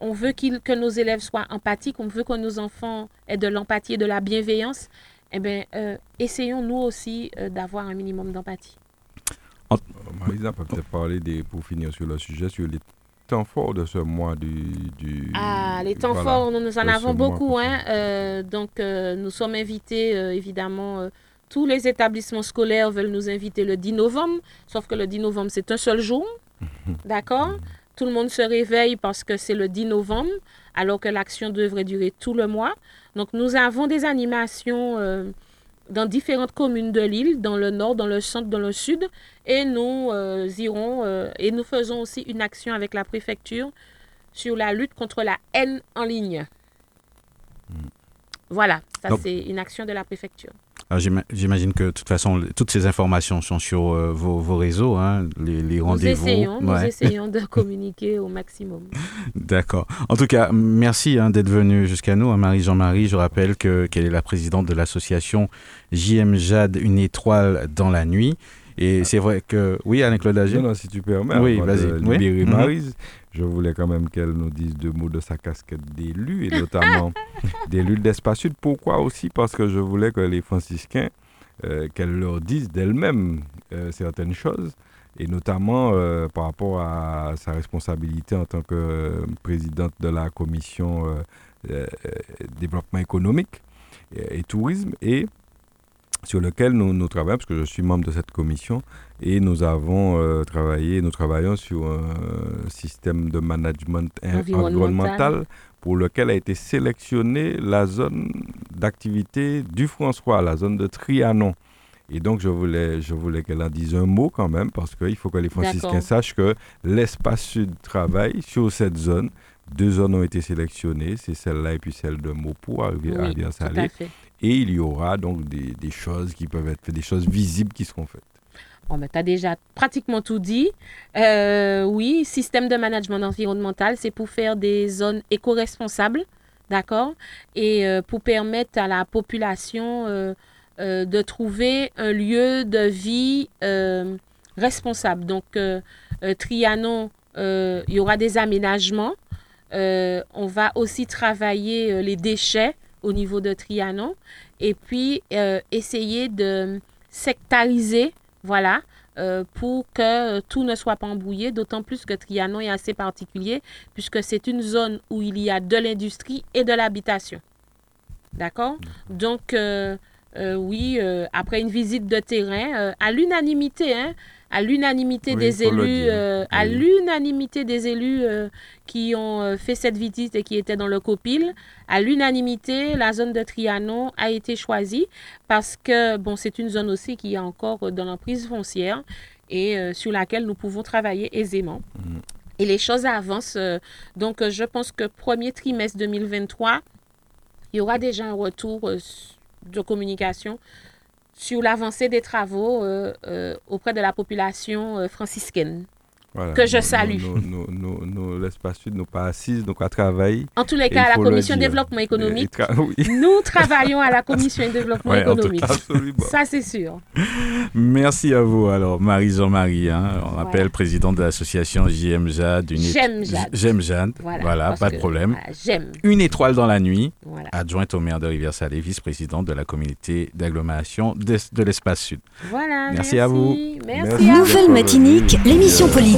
on veut que nos élèves soient empathiques, on veut que nos enfants aient de l'empathie et de la bienveillance eh bien, euh, essayons nous aussi euh, d'avoir un minimum d'empathie. Euh, Marisa peut peut-être parler, des, pour finir sur le sujet, sur les temps forts de ce mois du... du ah, les temps forts, nous, en avons beaucoup. Hein, donc, nous sommes invités, évidemment, tous les établissements scolaires veulent nous inviter le 10 novembre, sauf que le 10 novembre, c'est un seul jour. D'accord? Tout le monde se réveille parce que c'est le 10 novembre, alors que l'action devrait durer tout le mois. Donc, nous avons des animations euh, dans différentes communes de l'île, dans le nord, dans le centre, dans le sud. Et nous euh, irons euh, et nous faisons aussi une action avec la préfecture sur la lutte contre la haine en ligne. Hmm. Voilà, ça c'est une action de la préfecture. J'imagine que de toute façon, toutes ces informations sont sur euh, vos, réseaux, hein, les, rendez-vous. Nous essayons, nous essayons de communiquer au maximum. D'accord. En tout cas, merci hein, d'être venu jusqu'à nous. Hein, Marie-Jean-Marie, je rappelle qu'elle est la présidente de l'association JM Jade, une étoile dans la nuit. Et c'est vrai que... Oui, Anne-Claude Agé Non, non, si tu permets. Oui, vas-y. Oui. Marie, je voulais quand même qu'elle nous dise deux mots de sa casquette d'élu, et notamment d'élu d'Espace Sud. Pourquoi aussi? Parce que je voulais que les franciscains qu'elle leur dise d'elle-même certaines choses et notamment par rapport à sa responsabilité en tant que présidente de la commission développement économique et, tourisme et sur lequel nous, nous, travaillons, parce que je suis membre de cette commission, et nous avons euh, travaillé, nous travaillons sur un système de management environnemental. pour lequel a été sélectionnée la zone d'activité du François, la zone de Trianon. Et donc, je voulais, je voulais qu'elle en dise un mot quand même, parce qu'il faut que les franciscains sachent que l'espace sud travaille sur cette zone. Deux zones ont été sélectionnées, c'est celle-là et puis celle de Mopo à Rivière-Salée. Et il y aura donc des, des, choses qui peuvent être faites, des choses visibles qui seront faites. Bon, ben, tu as déjà pratiquement tout dit. Euh, oui, système de management environnemental, c'est pour faire des zones éco-responsables, d'accord? Et euh, pour permettre à la population euh, de trouver un lieu de vie responsable. Donc, Trianon, il y aura des aménagements. on va aussi travailler les déchets au niveau de Trianon. Et puis essayer de sectariser voilà, euh, pour que tout ne soit pas embrouillé, d'autant plus que Trianon est assez particulier, puisque c'est une zone où il y a de l'industrie et de l'habitation. D'accord? Donc, euh, euh, oui, après une visite de terrain, à l'unanimité, hein, à l'unanimité des, élus, à l'unanimité des élus qui ont fait cette visite et qui étaient dans le copil, à l'unanimité, la zone de Trianon a été choisie parce que bon, c'est une zone aussi qui est encore dans l'emprise foncière et euh, sur laquelle nous pouvons travailler aisément. Mm. Et les choses avancent. Euh, donc, je pense que premier trimestre 2023, il y aura déjà un retour euh, de communication sur l'avancée des travaux auprès de la population franciscaine que je salue. L'espace sud, nous pas assises, nous pas travailler. En tous les cas, à la commission développement économique, nous travaillons à la commission développement économique. Ça, c'est sûr. Merci à vous. Alors, Marie-Jean-Marie, hein, on rappelle présidente de l'association JMJAD. JMJAD. Voilà, pas de problème. une étoile dans la nuit, adjointe au maire de Rivière-Salée, vice-présidente de la communauté d'agglomération de, l'espace sud. Voilà. Merci, à vous. Merci. Nouvelle Matinique, l'émission politique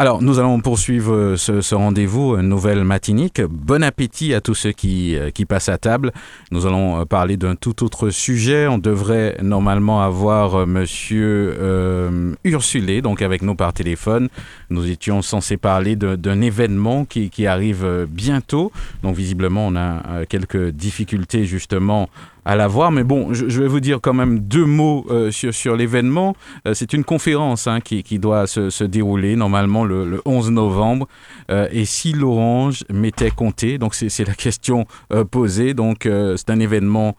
Alors, nous allons poursuivre euh, ce, rendez-vous, une nouvelle matinique. Bon appétit à tous ceux qui, euh, qui passent à table. Nous allons euh, parler d'un tout autre sujet. On devrait normalement avoir Monsieur euh, Ursulé, donc avec nous par téléphone. Nous étions censés parler d'un événement qui, qui, arrive bientôt. Donc, visiblement, on a quelques difficultés justement à la voir. Mais bon, je, vais vous dire quand même deux mots euh, sur, sur l'événement. Euh, c'est une conférence hein, qui, qui, doit se, se, dérouler normalement le, le 11 novembre. Euh, et si l'orange m'était compté, donc c'est la question posée. Donc c'est un événement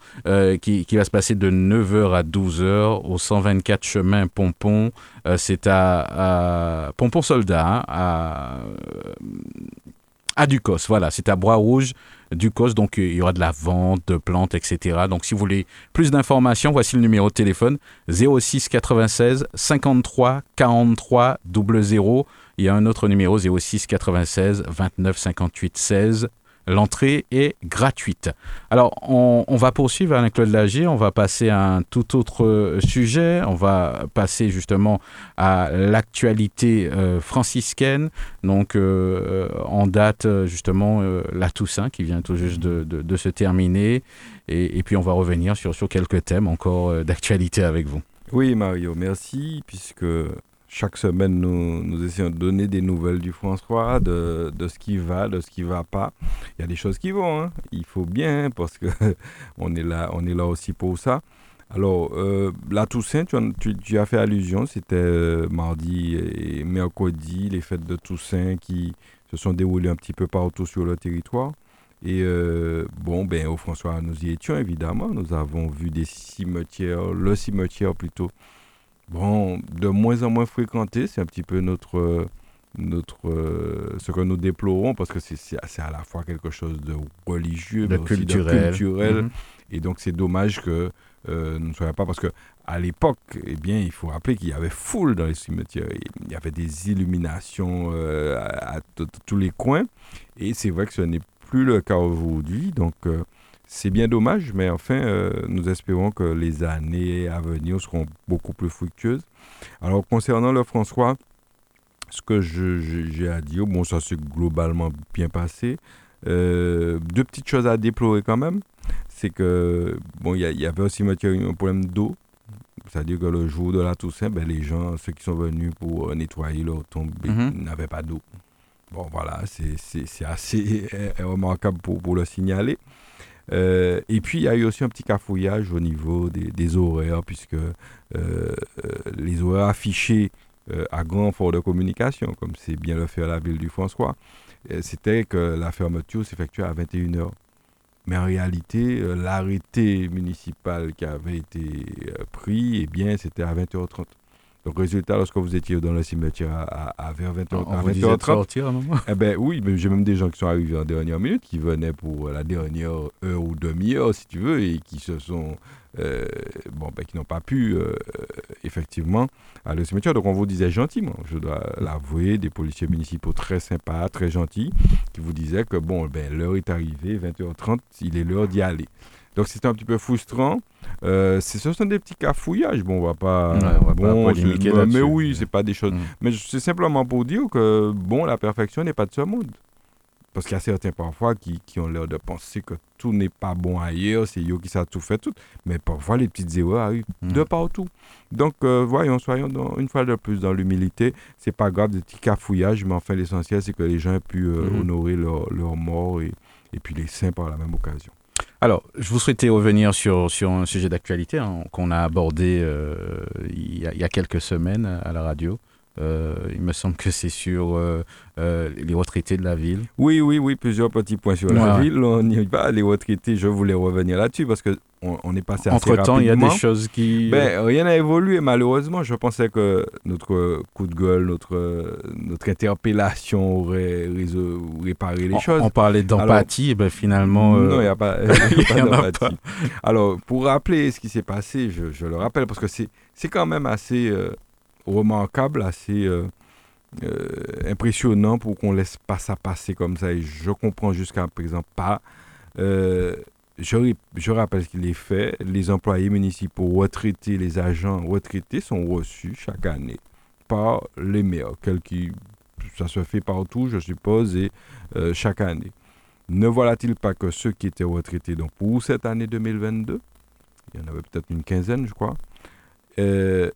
qui, qui, va se passer de 9h à 12h au 124 chemin Pompon. c'est à, Pompon Soldat, hein, à Ducos. Voilà, c'est à Bois-Rouge du COS. Donc, il y aura de la vente de plantes, etc. Donc, si vous voulez plus d'informations, voici le numéro de téléphone 06 96 53 43 00. Il y a un autre numéro 06 96 29 58 16 L'entrée est gratuite. Alors, on, va poursuivre avec Claude Lagier. On va passer à un tout autre sujet. On va passer justement à l'actualité euh, franciscaine. Donc, euh, en date justement euh, la Toussaint qui vient tout juste de, se terminer. Et, puis, on va revenir sur, sur quelques thèmes encore d'actualité avec vous. Oui, Mario, merci, puisque chaque semaine, nous, essayons de donner des nouvelles du François, de, de, ce qui va, de ce qui ne va pas. Il y a des choses qui vont, hein. il faut bien, parce que on est là, on est là aussi pour ça. Alors, euh, la Toussaint, tu, tu, as fait allusion, c'était euh, mardi et mercredi, les fêtes de Toussaint qui se sont déroulées un petit peu partout sur le territoire. Et euh, bon, ben, au François, nous y étions évidemment. Nous avons vu des cimetières, le cimetière plutôt, bon, de moins en moins fréquenté. C'est un petit peu notre, notre, euh, ce que nous déplorons, parce que c'est à la fois quelque chose de religieux, de mais culturel. aussi de culturel. Mhm. Et donc, c'est dommage que euh, nous ne soyons pas, parce que à l'époque, eh bien, il faut rappeler qu'il y avait foule dans les cimetières. Il y avait des illuminations euh, à, à tous les coins. Et c'est vrai que ce n'est plus le cas aujourd'hui. Donc, euh, c'est bien dommage, mais enfin, euh, nous espérons que les années à venir seront beaucoup plus fructueuses. Alors, concernant le François, ce que j'ai à dire, bon, ça s'est globalement bien passé. Euh, deux petites choses à déplorer quand même. C'est que, bon, il y, y avait aussi un problème d'eau. C'est-à-dire que le jour de la Toussaint, ben, les gens, ceux qui sont venus pour euh, nettoyer leur tombe, Mhm. n'avaient pas d'eau. Bon, voilà, c'est- assez remarquable pour, pour le signaler. Euh, et puis, il y a eu aussi un petit cafouillage au niveau des, horaires, puisque euh, euh, les horaires affichés à grand fort de communication, comme c'est bien le fait à la ville du François, c'était que la fermeture s'effectuait à 21h. Mais en réalité, l'arrêté municipal qui avait été pris, eh bien, c'était à 20h30. Donc, résultat, lorsque vous étiez dans le cimetière à, à- à vers 20h, On à vous disait de 20h30, sortir à un moment. eh ben oui, mais j'ai même des gens qui sont arrivés en dernière minute, qui venaient pour la dernière heure ou demi-heure, si tu veux, et qui se sont, euh, bon, ben, qui n'ont pas pu, euh, effectivement, aller au cimetière. Donc on vous disait gentiment, je dois l'avouer, des policiers municipaux très sympas, très gentils, qui vous disaient que bon, ben l'heure est arrivée, 20h30, il est l'heure d'y aller. Donc c'était un petit peu frustrant. Euh, ce sont des petits cafouillages. Bon, on va pas. Ouais, on va pas bon, mais oui, c'est pas des choses. Mm. Mais c'est simplement pour dire que, bon, la perfection n'est pas de ce monde. Parce qu'il y a certains parfois qui, qui ont l'air de penser que tout n'est pas bon ailleurs, c'est eux qui savent tout faire tout. Mais parfois, les petites erreurs arrivent Mm. de partout. Donc, euh, voyons, soyons dans- une fois de plus dans l'humilité. C'est pas grave, des petits cafouillages, mais enfin, l'essentiel, c'est que les gens aient pu euh, Mhm. honorer leur, leur mort et, et puis les saints par la même occasion. Alors, je vous souhaitais revenir sur, sur un sujet d'actualité hein, qu'on a abordé euh, il, y a, il y a quelques semaines à la radio. Euh, il me semble que c'est sur euh, les retraités de la ville. Oui, oui, oui, plusieurs petits points sur la Ouais, ville. On n'y va, les retraités, je voulais revenir là-dessus parce qu'on on est passé assez Entre-temps, il y a des choses qui... Ben, rien n'a évolué, malheureusement. Je pensais que notre coup de gueule, notre, notre interpellation aurait réparé les on, choses. on parlait d'empathie, ben finalement... euh, Non, il n'y a pas, d'empathie. Alors, pour rappeler ce qui s'est passé, je, je le rappelle, parce que c'est quand même assez euh, remarquable, assez euh, impressionnant pour qu'on laisse pas ça passer comme ça. Et je comprends jusqu'à présent pas. Je, je rappelle qu'il est fait. Les employés municipaux retraités, les agents retraités sont reçus chaque année par les maires, ça se fait partout, je suppose, et euh, chaque année. Ne voilà-t-il pas que ceux qui étaient retraités donc pour cette année 2022, il y en avait peut-être une quinzaine, je crois, euh,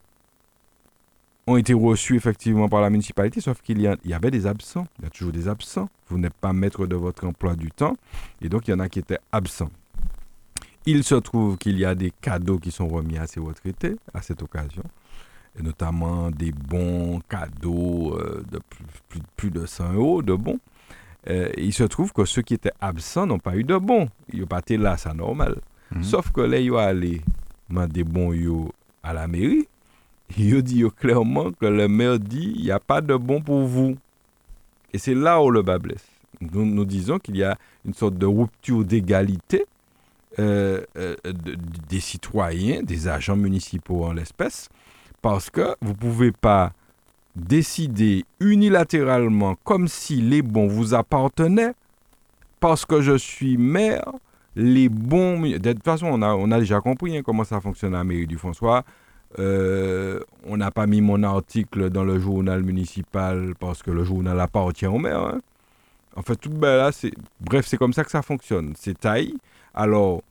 ont été reçus effectivement par la municipalité, sauf qu'il y, y avait des absents. Il y a toujours des absents. Vous n'êtes pas maître de votre emploi du temps, et donc il y en a qui étaient absents. Il se trouve qu'il y a des cadeaux qui sont remis à ces retraités à cette occasion, et notamment des bons cadeaux euh, de plus, de 100 euros de bons. Euh, il se trouve que ceux qui étaient absents n'ont pas eu de bons. Ils n'ont pas été là, c'est normal. Mhm. Sauf que là, ils sont allés demander bons yo à la mairie. Ils ont dit yo clairement que le maire dit il n'y a pas de bons pour vous. Et c'est là où le bas blesse. Nous, nous disons qu'il y a une sorte de rupture d'égalité euh, euh, de- des citoyens, des agents municipaux en l'espèce, parce que vous ne pouvez pas décider unilatéralement comme si les bons vous appartenaient, parce que je suis maire, les bons... De toute façon, on a, on a déjà compris hein, comment ça fonctionne à la mairie du François. Euh, on n'a pas mis mon article dans le journal municipal parce que le journal appartient au maire. hein. En fait, tout ben là, c'est... Bref, c'est comme ça que ça fonctionne. C'est taille. Alors,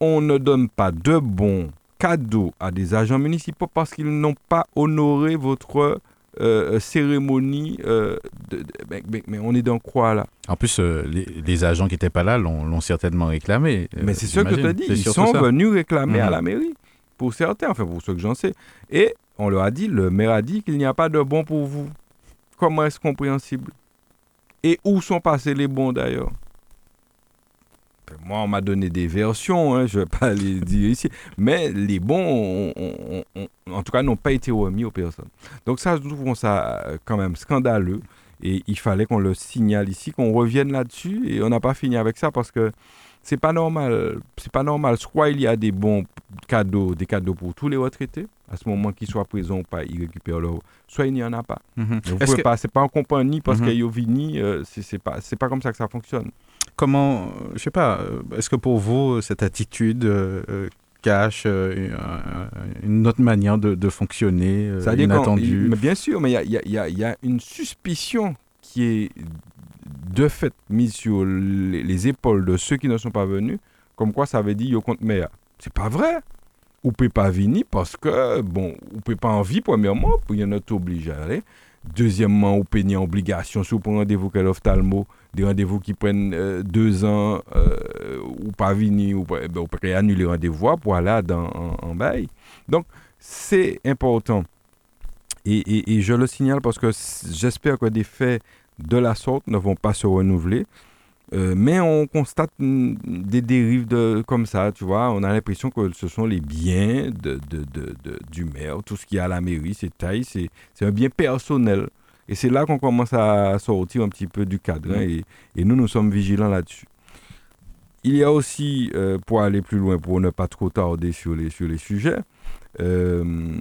on ne donne pas de bons cadeaux à des agents municipaux parce qu'ils n'ont pas honoré votre euh, cérémonie. euh, de- de- mais, mais- mais on est dans quoi là? En plus, euh, les, les agents qui n'étaient pas là l'ont certainement réclamé. euh, Mais c'est ce que je te dis. Ils sont ça. venus réclamer à Mhm. la mairie. Pour certains, enfin pour ceux que j'en sais. Et on leur a dit, le maire a dit qu'il n'y a pas de bons pour vous. Comment est-ce compréhensible? Et où sont passés les bons d'ailleurs? Moi, on m'a donné des versions, hein, je ne vais pas les dire ici. Mais les bons, en tout cas, n'ont pas été remis aux personnes. Donc ça, nous trouvons ça euh, quand même scandaleux. Et il fallait qu'on le signale ici, qu'on revienne là-dessus. Et on n'a pas fini avec ça parce que c'est pas normal. C'est pas normal. Soit il y a des bons cadeaux, des cadeaux pour tous les retraités, à ce moment qu'ils soient présents ou pas, ils récupèrent leur. Soit il n'y en a pas. Vous pouvez que- pas. C'est pas en compagnie parce Mhm. qu'il y a Vini. euh, c'est pas. Pas comme ça que ça fonctionne. Comment, je sais pas, euh, est-ce que pour vous, cette attitude euh, euh, cache euh, une- autre manière de, de fonctionner, euh, Ça inattendue il- mais bien sûr, mais il y a, il y a- il y a- il y a une suspicion qui est de fait mise sur les, les épaules de ceux qui ne sont pas venus, comme quoi ça veut dire yo compte meilleur. C'est pas vrai. Ou peut pas venir parce que, bon, ou peut pas envie, premièrement, pour y en être obligé à aller. Deuxièmement, ou ni obligation, si vous rendez-vous qu'à l'ophtalmo, des rendez-vous qui prennent euh, deux ans, euh, ou pas venir, ou pas- ben, on peut annuler rendez-vous pour aller dans, en, bail. Donc, c'est important. Et, et- je le signale parce que j'espère que des faits de la sorte ne vont pas se renouveler. Euh, mais on constate des dérives de, comme ça, tu vois. On a l'impression que ce sont les biens de, de- de- du maire. Tout ce qu'il y a à la mairie, c'est taille, c'est un bien personnel. Et c'est là qu'on commence à sortir un petit peu du cadre. hein, et, et nous, nous sommes vigilants là-dessus. Il y a aussi, euh, pour aller plus loin, pour ne pas trop tarder sur les, sur les sujets, euh,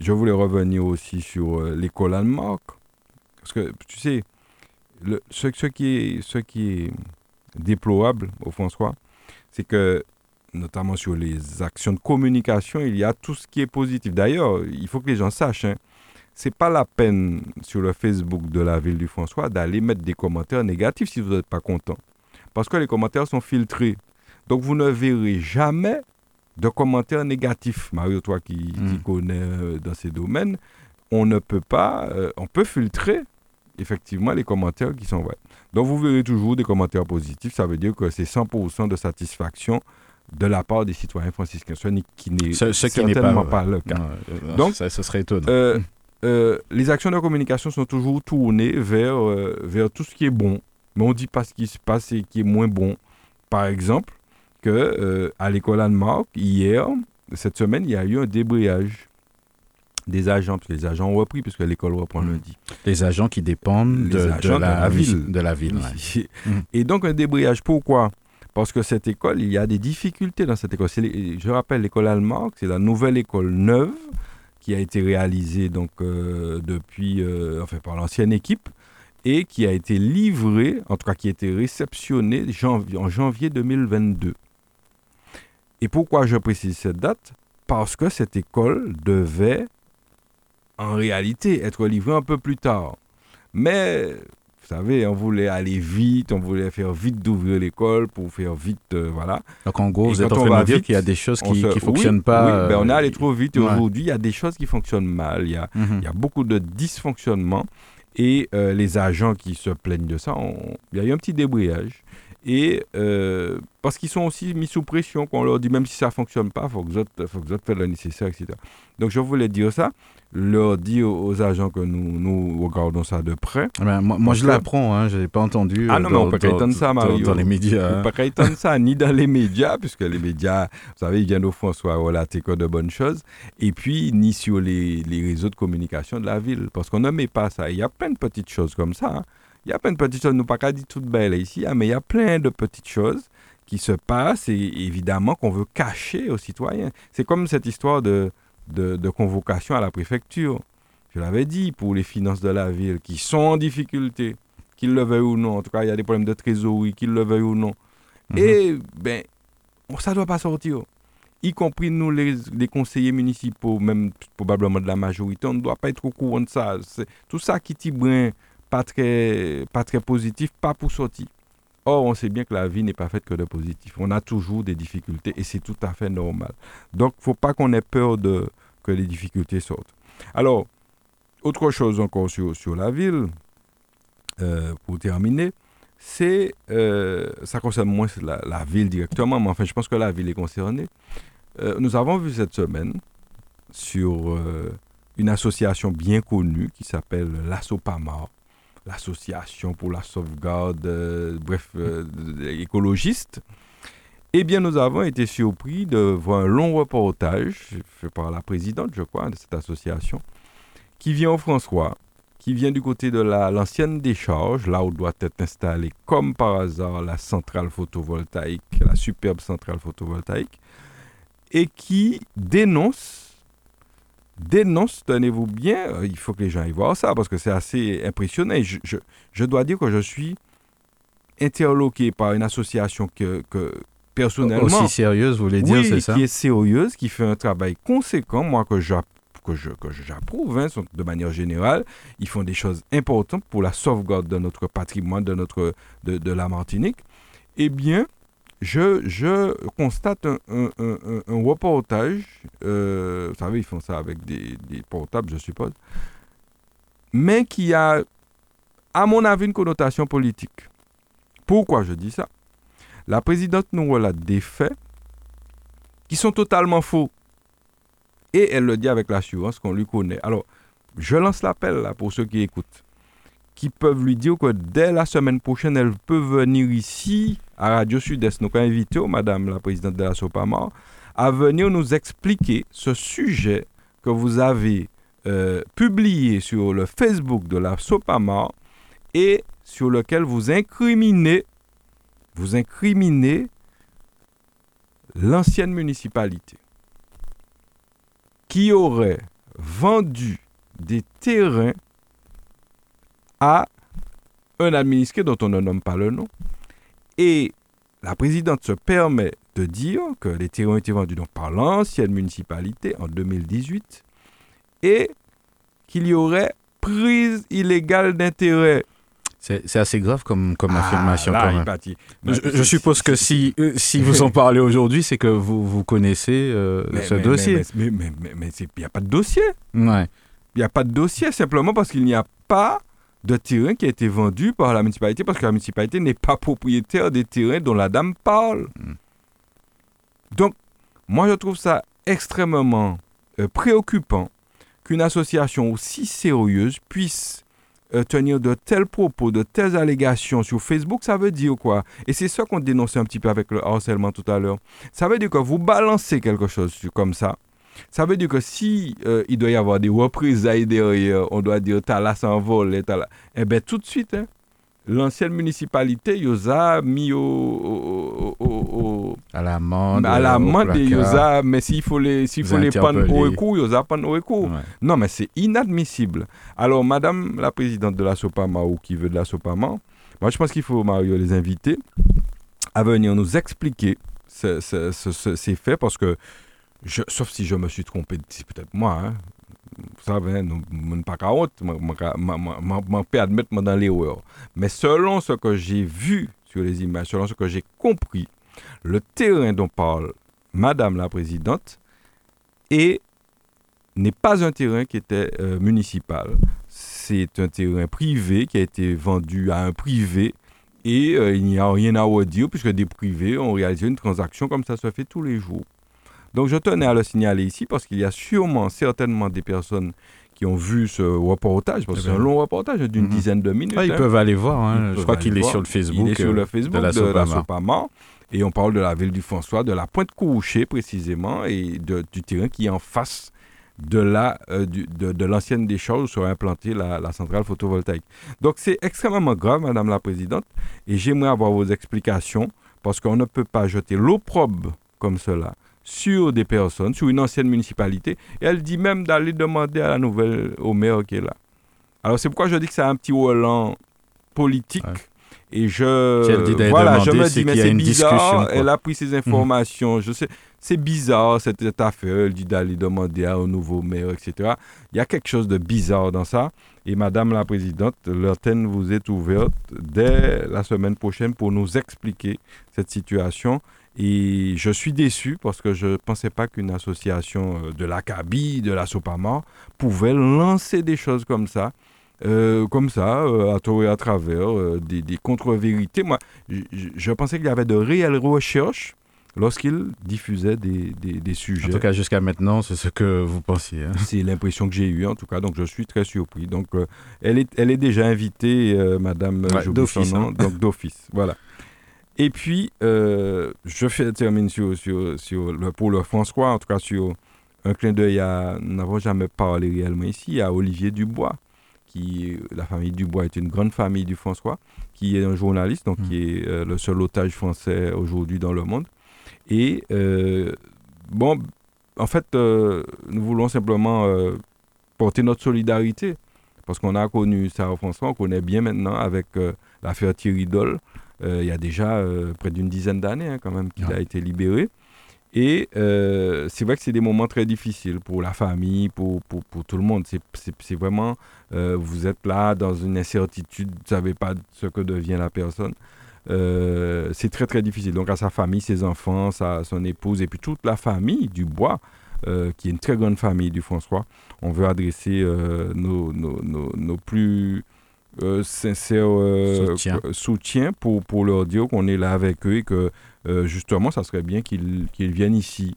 je voulais revenir aussi sur l'école Almarc. Parce que, tu sais, le, ce, ce qui est, ce qui est déplorable au François, c'est que, notamment sur les actions de communication, il y a tout ce qui est positif. D'ailleurs, il faut que les gens sachent, hein, c'est pas la peine sur le Facebook de la ville du François d'aller mettre des commentaires négatifs si vous n'êtes pas content. Parce que les commentaires sont filtrés. Donc vous ne verrez jamais de commentaires négatifs. Mario, toi qui, qui Mm. connais euh, dans ces domaines, on ne peut pas, euh, on peut filtrer effectivement les commentaires qui sont vrais. Donc vous verrez toujours des commentaires positifs. Ça veut dire que c'est 100% de satisfaction de la part des citoyens franciscains, ce qui n'est Ce- ce qui n'est pas certainement pas, le cas. Non, euh, Donc, ça, ce serait étonnant. Euh, euh, les actions de communication sont toujours tournées vers, euh, vers tout ce qui est bon, mais on ne dit pas ce qui se passe et qui est moins bon. Par exemple, que euh, à l'école Anne-Marc, hier, cette semaine, il y a eu un débrayage des agents, parce que les agents ont repris, puisque l'école reprend Mm. lundi. les agents qui dépendent de, de agents de la, la ville. De la ville, ouais. Mm. Et donc un débrayage, pourquoi? Parce que cette école, il y a des difficultés dans cette école. Les- je rappelle, l'école Almarc, c'est la nouvelle école neuve qui a été réalisée donc, euh, depuis, euh, enfin, par l'ancienne équipe et qui a été livrée, en tout cas qui a été réceptionnée janvier- en janvier 2022. Et pourquoi je précise cette date? Parce que cette école devait en réalité être livrée un peu plus tard. Mais vous savez, on voulait aller vite, on voulait faire vite d'ouvrir l'école pour faire vite, euh, voilà. Donc en gros, Et vous êtes en on train de dire qu'il y a des choses qui se- ne oui, fonctionnent pas. Oui, ben, on est euh, allé trop vite et ouais. aujourd'hui, il y a des choses qui fonctionnent mal. Il y a, mhm. il y a beaucoup de dysfonctionnements et euh, les agents qui se plaignent de ça, on- il y a eu un petit débrayage. Et euh, parce qu'ils sont aussi mis sous pression, qu'on leur dit même si ça ne fonctionne pas, il faut que vous autres- faites le nécessaire, etc. Donc je voulais dire ça, leur dire aux agents que nous, nous regardons ça de près. Eh ben, moi, je l'apprends, hein, je n'ai pas entendu. Ah euh, non, mais on dans- peut pas dans- étendre ça, dans- Mario. Dans les médias. Faut hein. pas étendre ça ni dans les médias, puisque les médias, vous savez, ils viennent au François relater que de bonnes choses, et puis ni sur les, les réseaux de communication de la ville, parce qu'on ne met pas ça. Il y a plein de petites choses comme ça. hein. Il y a plein de petites choses, nous pas qu'à dire toutes belles ici, hein, mais il y a plein de petites choses qui se passent et évidemment qu'on veut cacher aux citoyens. C'est comme cette histoire de, de, de convocation à la préfecture. Je l'avais dit, pour les finances de la ville qui sont en difficulté, qu'ils le veuillent ou non. En tout cas, il y a des problèmes de trésorerie, qu'ils le veuillent ou non. Mhm. Et ben, ça ne doit pas sortir. Y compris nous, les, les conseillers municipaux, même probablement de la majorité, on ne doit pas être au courant de ça. C'est tout ça qui tibrin pas très, pas très positif, pas pour sortir. Or, on sait bien que la vie n'est pas faite que de positif. On a toujours des difficultés et c'est tout à fait normal. Donc, il ne faut pas qu'on ait peur de, que les difficultés sortent. Alors, autre chose encore sur, sur la ville, euh, pour terminer, c'est, euh, ça concerne moins la, la ville directement, mais enfin, je pense que la ville est concernée. Euh, nous avons vu cette semaine sur une association bien connue qui s'appelle l'ASSOPAMA, l'association pour la sauvegarde, euh, bref, euh, écologiste. Eh bien, nous avons été surpris de voir un long reportage fait par la présidente, je crois, de cette association, qui vient au François, qui vient du côté de l'ancienne décharge, là où doit être installée comme par hasard la centrale photovoltaïque, la superbe centrale photovoltaïque, et qui dénonce, dénonce, tenez-vous bien, euh, il faut que les gens aillent voir ça parce que c'est assez impressionnant. Je, je, je, dois dire que je suis interloqué par une association que, que personnellement... Aussi sérieuse, vous voulez dire, c'est ça? qui est sérieuse, qui fait un travail conséquent, moi que que je, que j'approuve hein, de manière générale. Ils font des choses importantes pour la sauvegarde de notre patrimoine, de, notre, de, de la Martinique. Eh bien, je, constate un reportage, euh, vous savez, ils font ça avec des, des, portables, je suppose, mais qui a, à mon avis, une connotation politique. Pourquoi je dis ça? La présidente nous relate des faits qui sont totalement faux. Et elle le dit avec l'assurance qu'on lui connaît. Alors, je lance l'appel là pour ceux qui écoutent, qui peuvent lui dire que dès la semaine prochaine, elle peut venir ici à Radio Sud-Est. Nous avons invité Madame la présidente de la SOPAMA à venir nous expliquer ce sujet que vous avez euh, publié sur le Facebook de la SOPAMA et sur lequel vous incriminez, vous incriminez l'ancienne municipalité qui aurait vendu des terrains à un administré dont on ne nomme pas le nom. Et la présidente se permet de dire que les terrains ont été vendus donc par l'ancienne municipalité en 2018 et qu'il y aurait prise illégale d'intérêt c'est assez grave comme, comme ah, affirmation quand même. Je, suppose que si, euh, si vous en parlez aujourd'hui, c'est que vous, vous connaissez euh, ce dossier. Mais il mais, n'y a pas de dossier. Ouais. Il n'y a pas de dossier simplement parce qu'il n'y a pas de terrain qui a été vendu par la municipalité parce que la municipalité n'est pas propriétaire des terrains dont la dame parle. Hmm. Donc, moi, je trouve ça extrêmement euh, préoccupant qu'une association aussi sérieuse puisse euh, tenir de tels propos, de telles allégations sur Facebook, ça veut dire quoi? Et c'est ça qu'on dénonçait un petit peu avec le harcèlement tout à l'heure. Ça veut dire que vous balancez quelque chose comme ça. Ça veut dire que si euh, il doit y avoir des représailles derrière, on doit dire t'as là s'envole, eh bien tout de suite, hein, l'ancienne municipalité, ils ont mis au, au, à l'amende. À l'amende, mais s'il faut les, s'il faut les prendre au recours, ils ont prendre au recours. Non, mais c'est inadmissible. Alors, madame la présidente de la SOPAMA ou qui veut de la SOPAMA, moi, je pense qu'il faut, Mario, les inviter à venir nous expliquer ces faits parce que, je, sauf si je me suis trompé, c'est peut-être moi, hein, vous savez, nous ne pas honte, je peux admettre dans l'erreur. Mais selon ce que j'ai vu sur les images, selon ce que j'ai compris, le terrain dont parle Madame la Présidente n'est pas un terrain qui était euh, municipal. C'est un terrain privé qui a été vendu à un privé et euh, il n'y a rien à redire puisque des privés ont réalisé une transaction comme ça se fait tous les jours. Donc je tenais à le signaler ici parce qu'il y a sûrement, certainement des personnes qui ont vu ce reportage, parce que c'est un long reportage d'une mhm. dizaine de minutes. Ah, ils hein. peuvent aller voir, hein. je crois qu'il est sur le Facebook. Il est sur le Facebook de la, Sopama. Et on parle de la ville du François, de la pointe couchée précisément, et du terrain qui est en face de la euh, de, l'ancienne décharge où sera implantée la, la centrale photovoltaïque. Donc c'est extrêmement grave, Madame la Présidente, et j'aimerais avoir vos explications, parce qu'on ne peut pas jeter l'opprobre comme cela sur des personnes, sur une ancienne municipalité. Et elle dit même d'aller demander à la nouvelle, au maire qui est là. Alors c'est pourquoi je dis que c'est un petit Roland politique. Et je, voilà, je me dis, mais c'est bizarre, elle a pris ces mhm. informations, je sais, c'est bizarre cette, affaire, elle dit d'aller demander au nouveau maire, etc. Il y a quelque chose de bizarre dans ça. Et Madame la Présidente, l'antenne vous est ouverte dès la semaine prochaine pour nous expliquer cette situation et je suis déçu parce que je ne pensais pas qu'une association euh, de l'ACABI, de la Sopama, pouvait lancer des choses comme ça. Euh, comme ça, euh, à tort et à travers, des, contre-vérités. Moi, je, pensais qu'il y avait de réelles recherches lorsqu'il diffusait des, des, sujets. En tout cas, jusqu'à maintenant, c'est ce que vous pensiez. Hein. C'est l'impression que j'ai eue, en tout cas, donc je suis très surpris. Donc, elle, est, elle est déjà invitée, Madame ouais, d'office. Hein. Donc, d'office, voilà. Et puis, euh, je fais, termine sur, sur, sur le, pour le François, en tout cas sur un clin d'œil à, nous n'avons jamais parlé réellement ici, à Olivier Dubois, qui, la famille Dubois est une grande famille du François, qui est un journaliste, donc qui est euh, le seul otage français aujourd'hui dans le monde. Et euh, bon, en fait, nous voulons simplement porter notre solidarité parce qu'on a connu Sarah François, on connaît bien maintenant avec l'affaire Thierry Doll. Il y a déjà près d'une dizaine d'années hein, quand même qu'il a été libéré. Et euh, c'est vrai que c'est des moments très difficiles pour la famille, pour, pour, pour tout le monde. C'est vraiment, euh, vous êtes là dans une incertitude, vous ne savez pas ce que devient la personne. Euh, c'est très très difficile. Donc à sa famille, ses enfants, sa, son épouse et puis toute la famille du bois, qui est une très grande famille du François, on veut adresser nos, nos, nos, nos, plus sincères soutien. soutiens pour, pour leur dire qu'on est là avec eux et que euh, justement, ça serait bien qu'ils viennent ici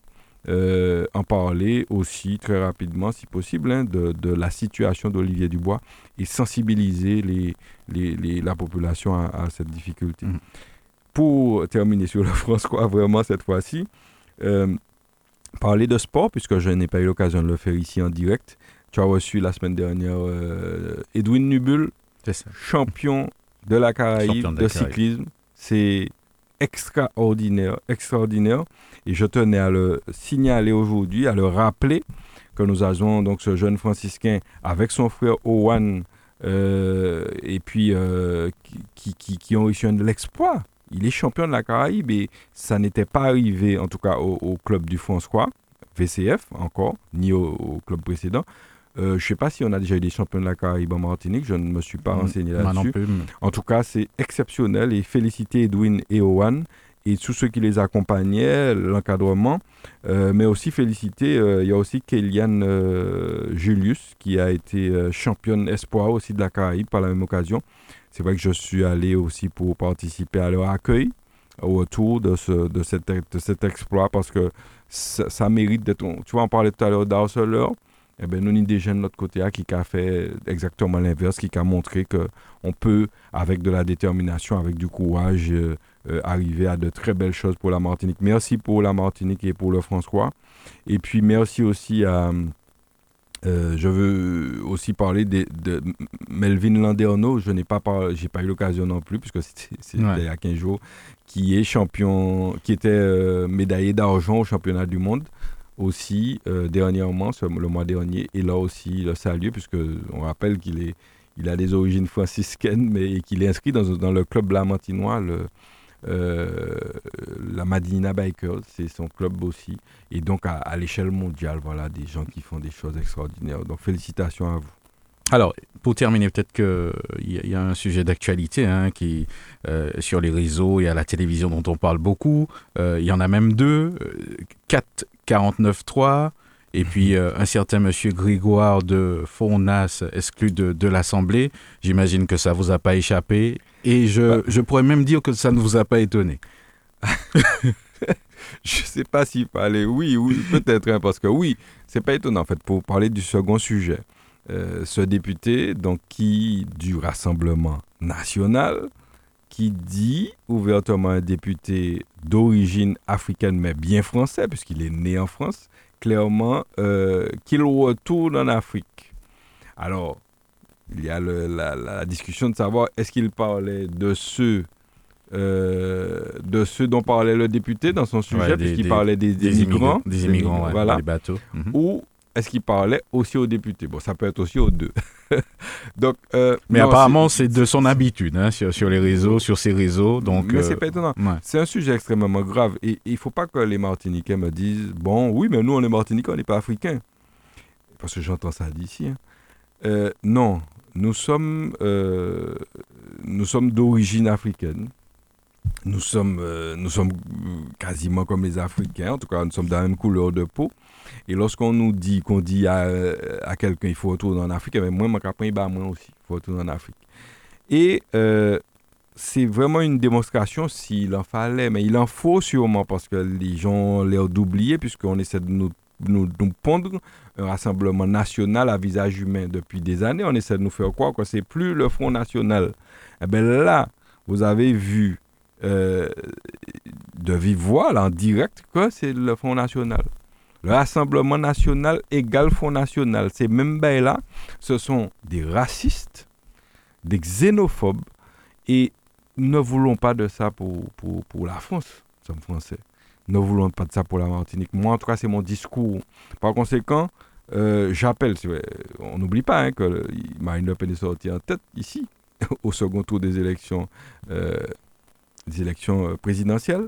euh, en parler aussi très rapidement, si possible, hein, de, de, la situation d'Olivier Dubois et sensibiliser les, les, la population à, cette difficulté. Mm. Pour terminer sur le François, vraiment cette fois-ci, euh, parler de sport, puisque je n'ai pas eu l'occasion de le faire ici en direct. Tu as reçu la semaine dernière Edwin Nubul, champion de la Caraïbe de, de cyclisme. C'est extraordinaire, extraordinaire. Et je tenais à le signaler aujourd'hui, à le rappeler que nous avons donc ce jeune franciscain avec son frère Owen euh, et puis euh, qui, qui, qui, ont réussi de l'exploit. Il est champion de la Caraïbe et ça n'était pas arrivé, en tout cas au, club du François, VCF encore, ni au club précédent. Euh, je ne sais pas si on a déjà eu des champions de la Caraïbe en Martinique, je ne me suis pas mm, renseigné là-dessus. En tout cas, c'est exceptionnel et féliciter Edwin et Owen et tous ceux qui les accompagnaient, l'encadrement, euh, mais aussi féliciter, euh, il y a aussi Kéliane Julius qui a été championne espoir aussi de la Caraïbe par la même occasion. C'est vrai que je suis allé aussi pour participer à leur accueil au retour de, ce, de, cet, de cet exploit parce que ça, mérite d'être... Tu vois, on parlait tout à l'heure d'Arcelor eh ben, nous, avons des jeunes de l'autre côté qui a fait exactement l'inverse, qui a montré qu'on peut, avec de la détermination, avec du courage, euh, euh, arriver à de très belles choses pour la Martinique. Merci pour la Martinique et pour le François. Et puis, merci aussi à... Euh, je veux aussi parler de, Melvin Landerno. Je n'ai pas, j'ai pas eu l'occasion non plus, puisque c'était il y a 15 jours, qui est champion, qui était médaillé d'argent au championnat du monde aussi euh, dernièrement, le mois dernier, et là aussi le salut, puisque on rappelle qu'il est, il a des origines franciscaines, mais qu'il est inscrit dans, le club lamantinois, euh, la Madina Bikers, c'est son club aussi, et donc à, l'échelle mondiale, voilà, des gens qui font des choses extraordinaires. Donc félicitations à vous. Alors, pour terminer, peut-être qu'il y, a un sujet d'actualité hein, qui euh, sur les réseaux et à la télévision dont on parle beaucoup. il y en a même deux. quatre 49.3, et puis mhm. euh, un certain monsieur Grégoire de Fournas exclu de, de l'Assemblée. J'imagine que ça ne vous a pas échappé. Et je, bah. je, pourrais même dire que ça ne vous a pas étonné. je ne sais pas s'il fallait. Oui, oui peut-être, hein, parce que oui, c'est pas étonnant en fait. Pour parler du second sujet, euh, ce député, donc qui du Rassemblement national, qui dit ouvertement un député d'origine africaine mais bien français, puisqu'il est né en France, clairement euh, qu'il retourne en Afrique. Alors, il y a la, discussion de savoir est-ce qu'il parlait de ceux, euh, de ceux dont parlait le député dans son sujet, puisqu'il parlait des, immigrants, des immigrants, voilà, des bateaux. Mhm. Ou est-ce qu'il parlait aussi aux députés? Bon, ça peut être aussi aux deux. donc, euh, mais apparemment, c'est de son habitude hein, sur, les réseaux, sur ses réseaux. Donc, mais c'est euh, pas étonnant. C'est un sujet extrêmement grave. Et il ne faut pas que les Martiniquais me disent Bon, oui, mais nous, on est Martiniquais, on n'est pas Africains. Parce que j'entends ça d'ici. Hein. Euh, non, nous sommes, nous sommes d'origine africaine. Nous sommes, nous sommes quasiment comme les Africains. En tout cas, nous sommes de la même couleur de peau. Et lorsqu'on nous dit qu'on dit à, à quelqu'un il faut retourner en Afrique, eh moi, mon capin, bah, moi aussi, il faut retourner en Afrique. Et euh, c'est vraiment une démonstration s'il en fallait, mais il en faut sûrement parce que les gens ont l'air d'oublier puisqu'on essaie de nous, nous, pondre un rassemblement national à visage humain depuis des années. On essaie de nous faire croire que c'est plus le Front National. Eh bien là, vous avez vu euh, de vive voix, en direct, que c'est le Front National. Le Rassemblement national égale Front national. Ces mêmes bails-là, ce sont des racistes, des xénophobes, et nous ne voulons pas de ça pour, pour, pour la France, sommes français. Nous ne voulons pas de ça pour la Martinique. Moi, en tout cas, c'est mon discours. Par conséquent, euh, j'appelle, on n'oublie pas hein, que Marine Le Pen est sortie en tête ici, au second tour des élections, euh, des élections euh, présidentielles.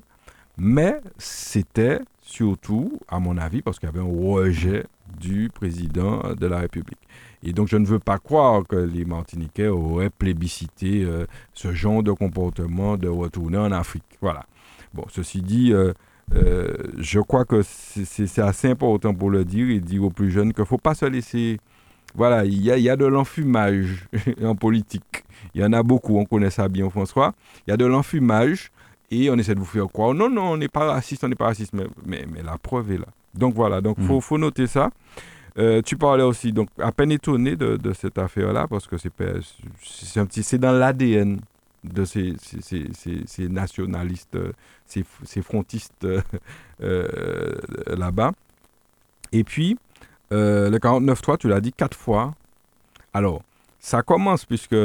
Mais c'était surtout, à mon avis, parce qu'il y avait un rejet du président de la République. Et donc, je ne veux pas croire que les Martiniquais auraient plébiscité euh, ce genre de comportement de retourner en Afrique. Voilà. Bon, ceci dit, euh, euh, je crois que c'est assez important pour le dire et dire aux plus jeunes qu'il ne faut pas se laisser. Voilà, il y a, il y a de l'enfumage en politique. Il y en a beaucoup, on connaît ça bien, François. Il y a de l'enfumage et on essaie de vous faire croire, non, non, on n'est pas raciste, on n'est pas raciste, mais, mais, la preuve est là. Donc voilà, donc il faut, mhm. faut, noter ça. Euh, tu parlais aussi, donc à peine étonné de, de cette affaire-là, parce que c'est un petit, c'est dans l'ADN de ces, ces, ces, ces, nationalistes, ces, frontistes euh, là-bas. Et puis, euh, le 49.3, tu l'as dit quatre fois. Alors, ça commence puisque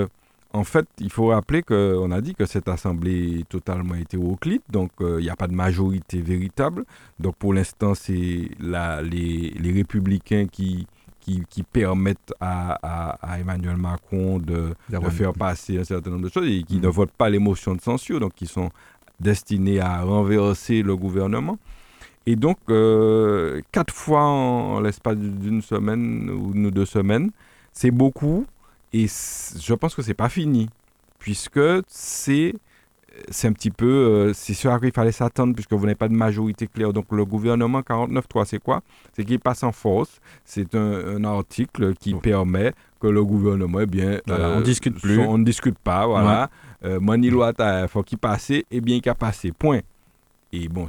en fait, il faut rappeler qu'on a dit que cette assemblée est totalement hétéroclite, donc euh, il n'y a pas de majorité véritable. Donc pour l'instant, c'est les, les, républicains qui, qui, permettent à, Emmanuel Macron de, faire passer un certain nombre de choses et qui ne mm-hmm. votent pas les motions de censure, donc qui sont destinés à renverser le gouvernement. Et donc, euh, quatre fois en, l'espace d'une semaine ou deux semaines, c'est beaucoup. Et je pense que c'est pas fini, puisque c'est c'est un petit peu, euh, c'est sûr à quoi il fallait s'attendre puisque vous n'avez pas de majorité claire. Donc le gouvernement 49.3, c'est quoi? C'est qu'il passe en force. C'est un, article qui permet que le gouvernement, eh bien, on ne euh, discute plus. On ne discute pas, voilà. Ouais. Euh, il faut qu'il passe, et eh bien qu'il a passé, point. Et bon,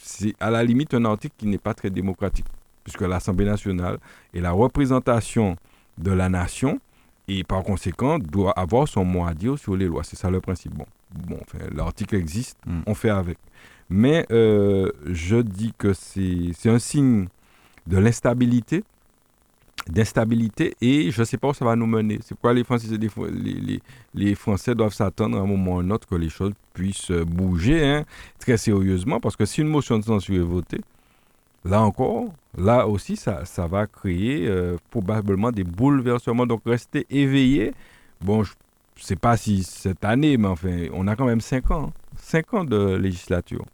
c'est à la limite un article qui n'est pas très démocratique, puisque l'Assemblée nationale est la représentation de la nation, et par conséquent doit avoir son mot à dire sur les lois. C'est ça le principe. Bon, bon l'article existe, hmm. on fait avec. Mais euh, je dis que c'est un signe de l'instabilité, d'instabilité, et je ne sais pas où ça va nous mener. C'est pourquoi les Français, les, les, Français doivent s'attendre à un moment ou à un autre que les choses puissent bouger hein, très sérieusement, parce que si une motion de censure est votée, là encore, là aussi, ça, ça va créer euh, probablement des bouleversements. Donc, rester éveillé. Bon, je ne sais pas si cette année, mais enfin, on a quand même 5 ans. 5 hein. ans de législature.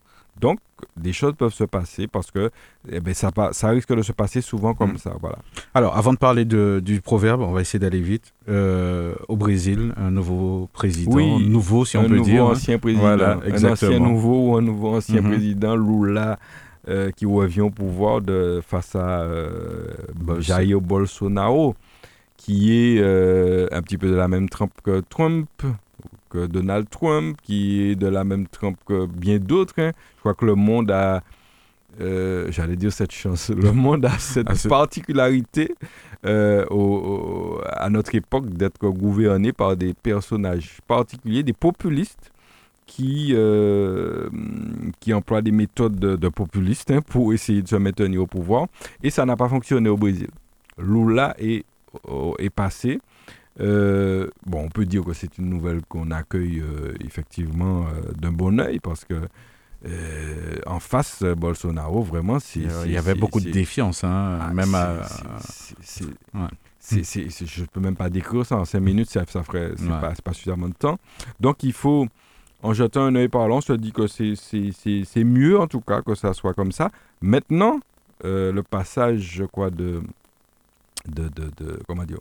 Donc, des choses peuvent se passer parce que eh ben, ça, ça risque de se passer souvent comme mm. ça. Voilà. Alors, avant de parler de, du proverbe, on va essayer d'aller vite. Euh, au Brésil, un nouveau président, oui, nouveau si on peut dire. Un nouveau ancien président. Voilà, un ancien nouveau ou un nouveau ancien mm-hmm. président, Lula euh, qui revient au pouvoir de, face à euh, Jair Bolsonaro, qui est euh, un petit peu de la même trempe que Trump, que Donald Trump, qui est de la même trempe que bien d'autres. Hein. Je crois que le monde a, j'allais dire cette chance, le monde a cette particularité à notre époque d'être gouverné par des personnages particuliers, des populistes qui, euh, qui emploie des méthodes de, populistes hein, pour essayer de se maintenir au pouvoir. Et ça n'a pas fonctionné au Brésil. Lula est, euh, est passé. Euh, bon, on peut dire que c'est une nouvelle qu'on accueille effectivement d'un bon oeil parce que en face, Bolsonaro, vraiment, c'est. Il y avait beaucoup de défiance, hein, ah, même à. je ne peux même pas décrire ça en cinq minutes, ça, ça ferait. C'est pas, pas suffisamment de temps. Donc, il faut en jetant un œil parlant, on se dit que c'est mieux en tout cas que ça soit comme ça. Maintenant, euh, le passage, je crois, de, de, de, comment dire,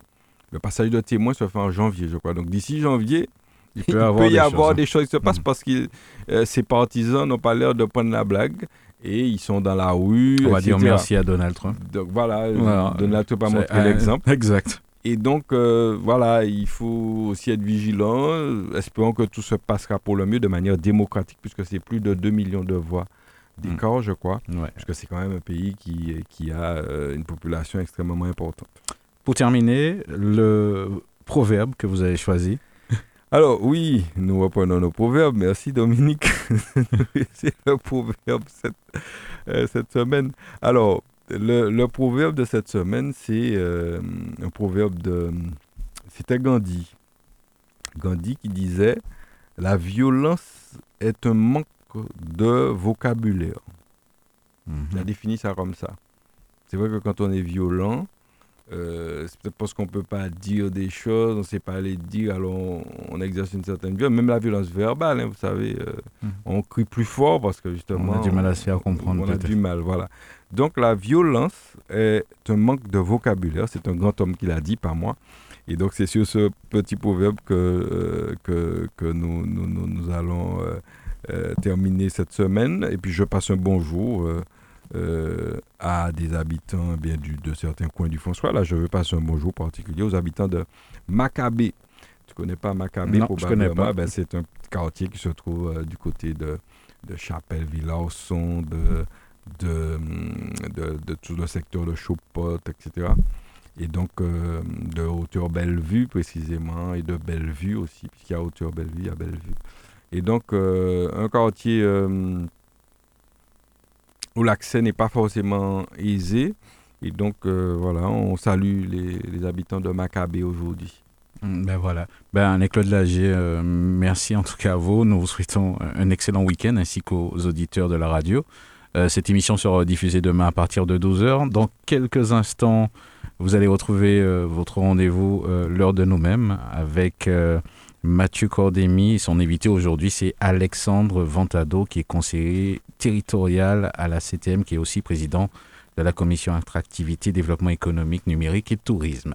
le passage de témoin se fait en janvier, je crois. Donc d'ici janvier, il peut, y avoir des choses qui se passent mm. parce que euh, ces partisans n'ont pas l'air de prendre la blague et ils sont dans la rue. On va dire merci à Donald Trump. Donc voilà, Donald Trump a montré l'exemple. Exact. Et donc, euh, voilà, il faut aussi être vigilant. Espérons que tout se passera pour le mieux de manière démocratique, puisque c'est plus de 2 millions de voix d'écart, mm. je crois. Ouais. Puisque c'est quand même un pays qui, qui a euh, une population extrêmement importante. Pour terminer, le proverbe que vous avez choisi alors oui, nous reprenons nos proverbes. Merci Dominique. c'est le proverbe cette, euh, cette semaine. Alors, le, proverbe de cette semaine, c'est euh, un proverbe de. C'était Gandhi. Gandhi qui disait La violence est un manque de vocabulaire. Mhm. Il a défini ça comme ça. C'est vrai que quand on est violent, euh, c'est peut-être parce qu'on ne peut pas dire des choses, on ne sait pas les dire, alors on, exerce une certaine violence. Même la violence verbale, hein, vous savez, euh, mhm. on crie plus fort parce que justement. On a du mal à se faire comprendre. On a du mal, voilà. Donc la violence est un manque de vocabulaire. C'est un grand homme qui l'a dit, pas moi. Et donc c'est sur ce petit proverbe que, euh, que, que nous, nous, nous, allons terminer cette semaine. Et puis je passe un bonjour. Euh, à des habitants bien, du, de certains coins du François. Là, je veux passer un bonjour particulier aux habitants de Maccabée. Tu connais pas Maccabée Non, je connais pas. Ben, c'est un quartier qui se trouve euh, du côté de, de Chapelle-Villauson, de, de, de, tout le secteur de Chopot, etc. Et donc, euh, de hauteur Bellevue précisément, et de Bellevue aussi, puisqu'il y a hauteur Bellevue, il y a Bellevue. Et donc, un quartier où l'accès n'est pas forcément aisé. Et donc, euh, voilà, on salue les, habitants de Maccabée aujourd'hui. Mm, ben voilà. Ben, Claude Lagier, euh, merci en tout cas à vous. Nous vous souhaitons un excellent week-end ainsi qu'aux auditeurs de la radio. Euh, cette émission sera diffusée demain à partir de 12h. Dans quelques instants, vous allez retrouver votre rendez-vous, l'heure de nous-mêmes, avec Mathieu Cordémy. Son invité aujourd'hui, c'est Alexandre Ventado, qui est conseiller territorial à la CTM, qui est aussi président de la commission attractivité, développement économique, numérique et tourisme.